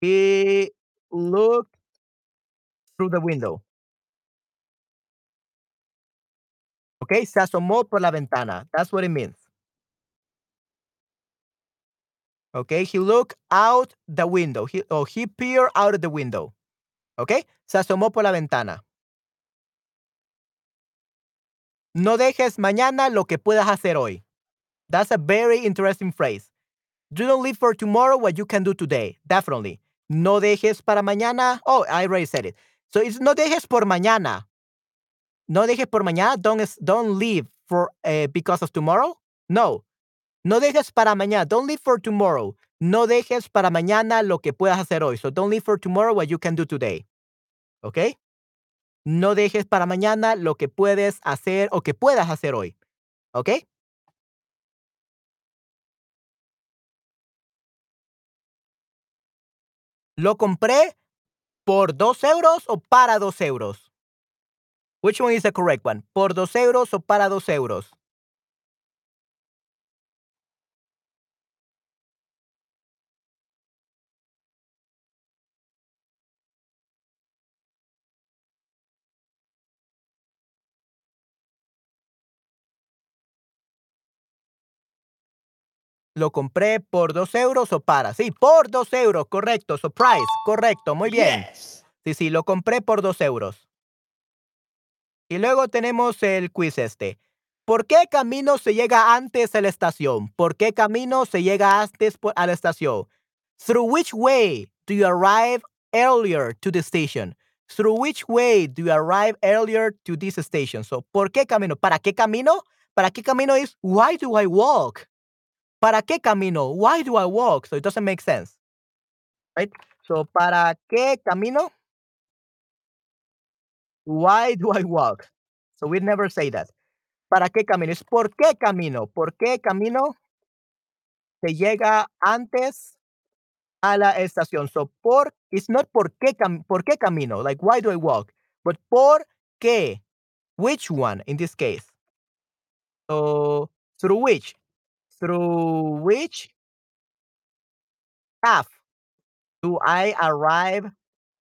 He looked through the window. Okay, se asomó por la ventana. That's what it means. Okay, he looked out the window. He, oh, he peered out of the window. Okay, se asomó por la ventana. No dejes mañana lo que puedas hacer hoy. That's a very interesting phrase. Do not leave for tomorrow what you can do today. Definitely. No dejes para mañana. Oh, I already said it. So it's no dejes por mañana. No dejes por mañana. Don't, don't leave for uh, because of tomorrow. No. No dejes para mañana. Don't leave for tomorrow. No dejes para mañana lo que puedas hacer hoy. So don't leave for tomorrow what you can do today. ¿Ok? No dejes para mañana lo que puedes hacer o que puedas hacer hoy. ¿Ok? Lo compré por dos euros o para dos euros. Which one is the correct one? ¿Por dos euros o para dos euros? Lo compré por dos euros o para. Sí, por dos euros, correcto. Surprise, correcto, muy bien. Sí, sí, lo compré por dos euros. Y luego tenemos el quiz este. ¿Por qué camino se llega antes a la estación? ¿Por qué camino se llega antes a la estación? Through which way do you arrive earlier to the station? Through which way do you arrive earlier to this station? So, ¿por qué camino? ¿Para qué camino? ¿Para qué camino es why do I walk? ¿Para qué camino? Why do I walk? So it doesn't make sense. Right? So, ¿para qué camino? Why do I walk? So we never say that. ¿Para qué camino? Es por qué camino. ¿Por qué camino se llega antes a la estación? So por it's not por qué cam por qué camino, like why do I walk, but por qué. Which one in this case? So through which? Through which path do I arrive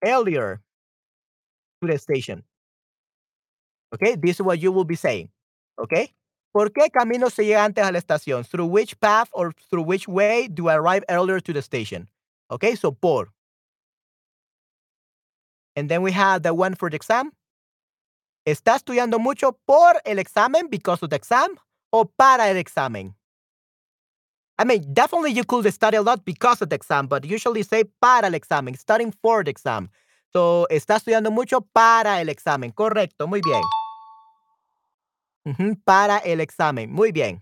earlier to the station? Okay, this is what you will be saying. Okay? ¿Por qué camino se llega antes a la estación? Through which path or through which way do I arrive earlier to the station? Okay, so por. And then we have the one for the exam. ¿Está estudiando mucho por el examen because of the exam o para el examen? I mean, definitely you could study a lot because of the exam, but usually say para el examen, studying for the exam. So, está estudiando mucho para el examen. Correcto, muy bien. para el examen, muy bien.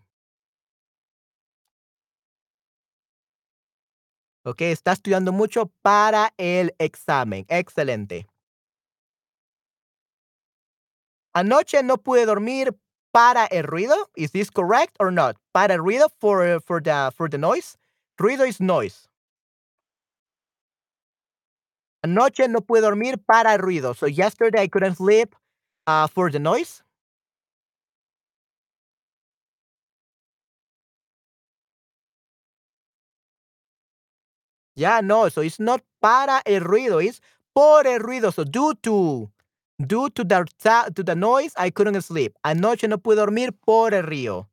Ok, está estudiando mucho para el examen. Excelente. Anoche no pude dormir para el ruido. Is this correct or not? Para el ruido for, for, the, for the noise. Ruido is noise. Anoche no pude dormir para el ruido. So yesterday I couldn't sleep uh, for the noise. Yeah, no, so it's not para el ruido, it's por el ruido. So due to due to the to the noise, I couldn't sleep. Anoche no pude dormir por el río.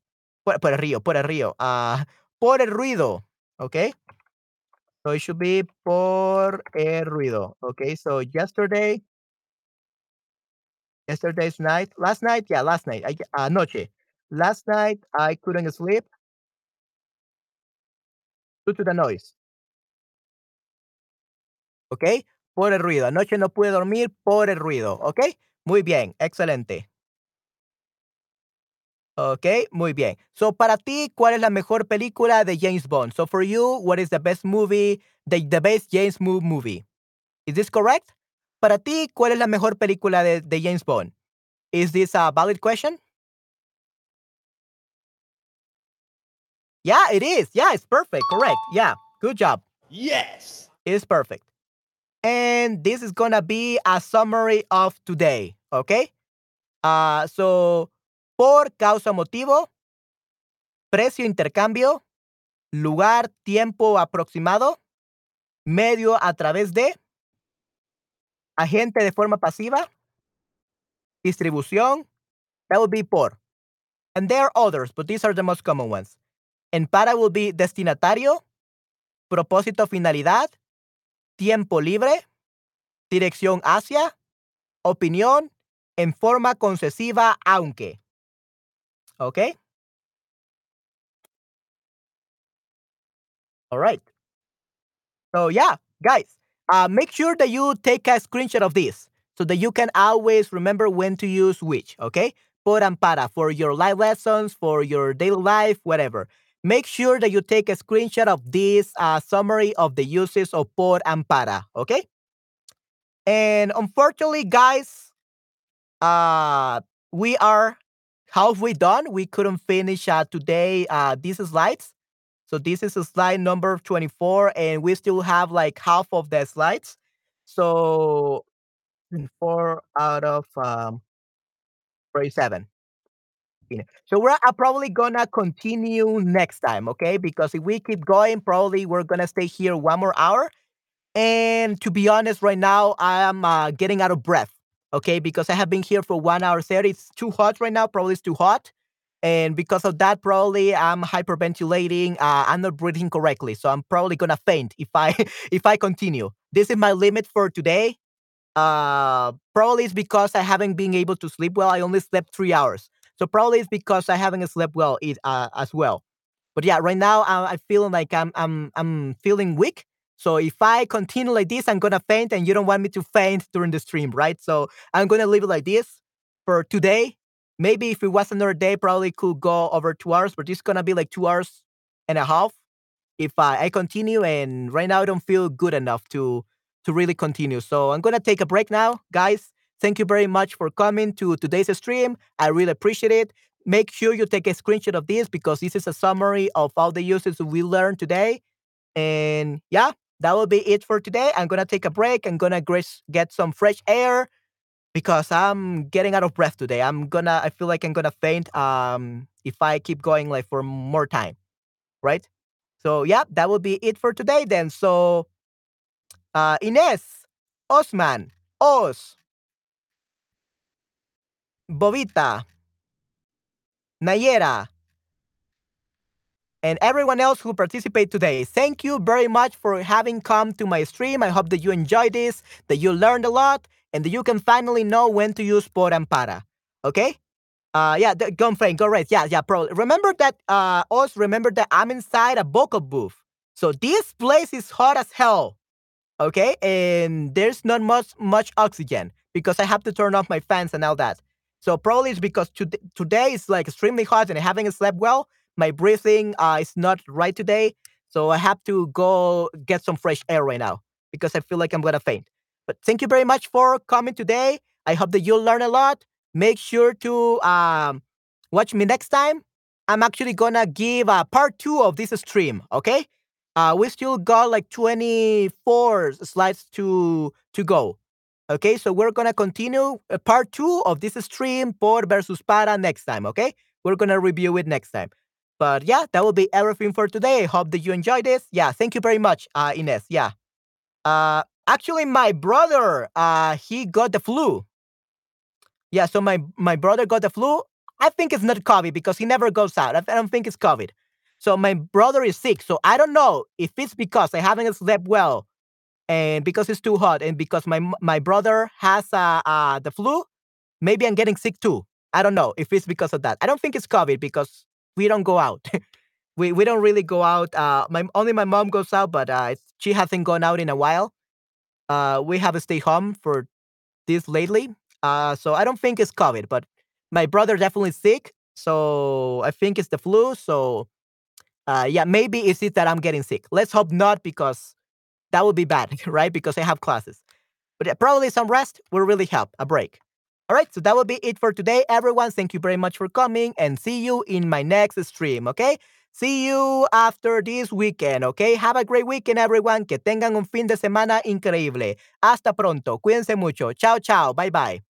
Por, por el río, por el río. Ah, por el ruido. Okay. So it should be por el ruido. Okay, so yesterday, yesterday's night, last night, yeah, last night, I, anoche. Last night I couldn't sleep due to the noise. Okay, por el ruido. Anoche no pude dormir por el ruido. Okay, muy bien, excelente. Ok, muy bien. So, para ti, ¿cuál es la mejor película de James Bond? So, for you, what is the best movie, the, the best James Bond movie? Is this correct? Para ti, ¿cuál es la mejor película de, de James Bond? Is this a valid question? Yeah, it is. Yeah, it's perfect. Correct. Yeah, good job. Yes. It's perfect. And this is gonna be a summary of today. Okay. Uh, so por causa motivo, precio intercambio, lugar tiempo aproximado, medio a través de, agente de forma pasiva, distribución, that will be por. And there are others, but these are the most common ones. En para will be destinatario, propósito finalidad, tiempo libre, dirección hacia, opinión, en forma concesiva aunque. Okay. All right. So yeah, guys, uh, make sure that you take a screenshot of this so that you can always remember when to use which. Okay. Por and para for your live lessons, for your daily life, whatever. Make sure that you take a screenshot of this uh, summary of the uses of por and para. Okay. And unfortunately, guys, uh, we are halfway done. We couldn't finish uh, today uh, these slides. So this is slide number 24, and we still have like half of the slides. So four out of um, 47. So we're uh, probably gonna continue next time, okay? Because if we keep going, probably we're gonna stay here one more hour. And to be honest, right now I am uh, getting out of breath okay? Because I have been here for one hour 30. It's too hot right now. Probably it's too hot. And because of that, probably I'm hyperventilating. Uh, I'm not breathing correctly. So I'm probably gonna faint if I [laughs] if I continue. This is my limit for today. Uh, probably it's because I haven't been able to sleep well. I only slept three hours. So probably it's because I haven't slept well uh, as well. But yeah, right now I, I feel like I'm I'm I'm feeling weak. So if I continue like this, I'm gonna faint, and you don't want me to faint during the stream, right? So I'm gonna leave it like this for today. Maybe if it was another day, probably could go over two hours, but it's gonna be like two hours and a half if I, I continue. And right now, I don't feel good enough to to really continue. So I'm gonna take a break now, guys. Thank you very much for coming to today's stream. I really appreciate it. Make sure you take a screenshot of this because this is a summary of all the uses we learned today. And yeah, that will be it for today. I'm gonna take a break. I'm gonna get some fresh air because I'm getting out of breath today. I'm gonna. I feel like I'm gonna faint. Um, if I keep going like for more time, right? So yeah, that will be it for today then. So, uh, Ines, Osman, Os, Bobita, Nayera, and everyone else who participated today. Thank you very much for having come to my stream. I hope that you enjoyed this, that you learned a lot, and that you can finally know when to use por and para. Okay? Uh, yeah, the, go Frank, go right. Yeah, yeah, pro. Remember that, uh, also remember that I'm inside a vocal booth. So this place is hot as hell. Okay? And there's not much, much oxygen because I have to turn off my fans and all that. So probably it's because to- today is like extremely hot and I haven't slept well my breathing uh, is not right today. So I have to go get some fresh air right now because I feel like I'm gonna faint. But thank you very much for coming today. I hope that you'll learn a lot. Make sure to um, watch me next time. I'm actually gonna give a uh, part two of this stream. Okay, uh, we still got like 24 slides to to go. Okay, so we're gonna continue uh, part two of this stream por versus para next time. Okay, we're gonna review it next time. But yeah, that will be everything for today. Hope that you enjoyed this. Yeah, thank you very much, uh, Ines. Yeah. Uh, actually, my brother, uh, he got the flu. Yeah, so my my brother got the flu. I think it's not COVID because he never goes out. I don't think it's COVID. So my brother is sick. So I don't know if it's because I haven't slept well and because it's too hot and because my my brother has uh, uh, the flu. Maybe I'm getting sick too. I don't know if it's because of that. I don't think it's COVID because we don't go out. [laughs] we we don't really go out. Uh, my only my mom goes out, but uh, she hasn't gone out in a while. Uh, we have stayed home for this lately. Uh, so I don't think it's COVID, but my brother definitely sick. So I think it's the flu. So uh, yeah, maybe it's it that I'm getting sick. Let's hope not, because that would be bad, [laughs] right? Because I have classes. But uh, probably some rest will really help. A break. All right, so that will be it for today, everyone. Thank you very much for coming and see you in my next stream, okay? See you after this weekend, okay? Have a great weekend, everyone. Que tengan un fin de semana increíble. Hasta pronto. Cuídense mucho. Chao, chao. Bye, bye.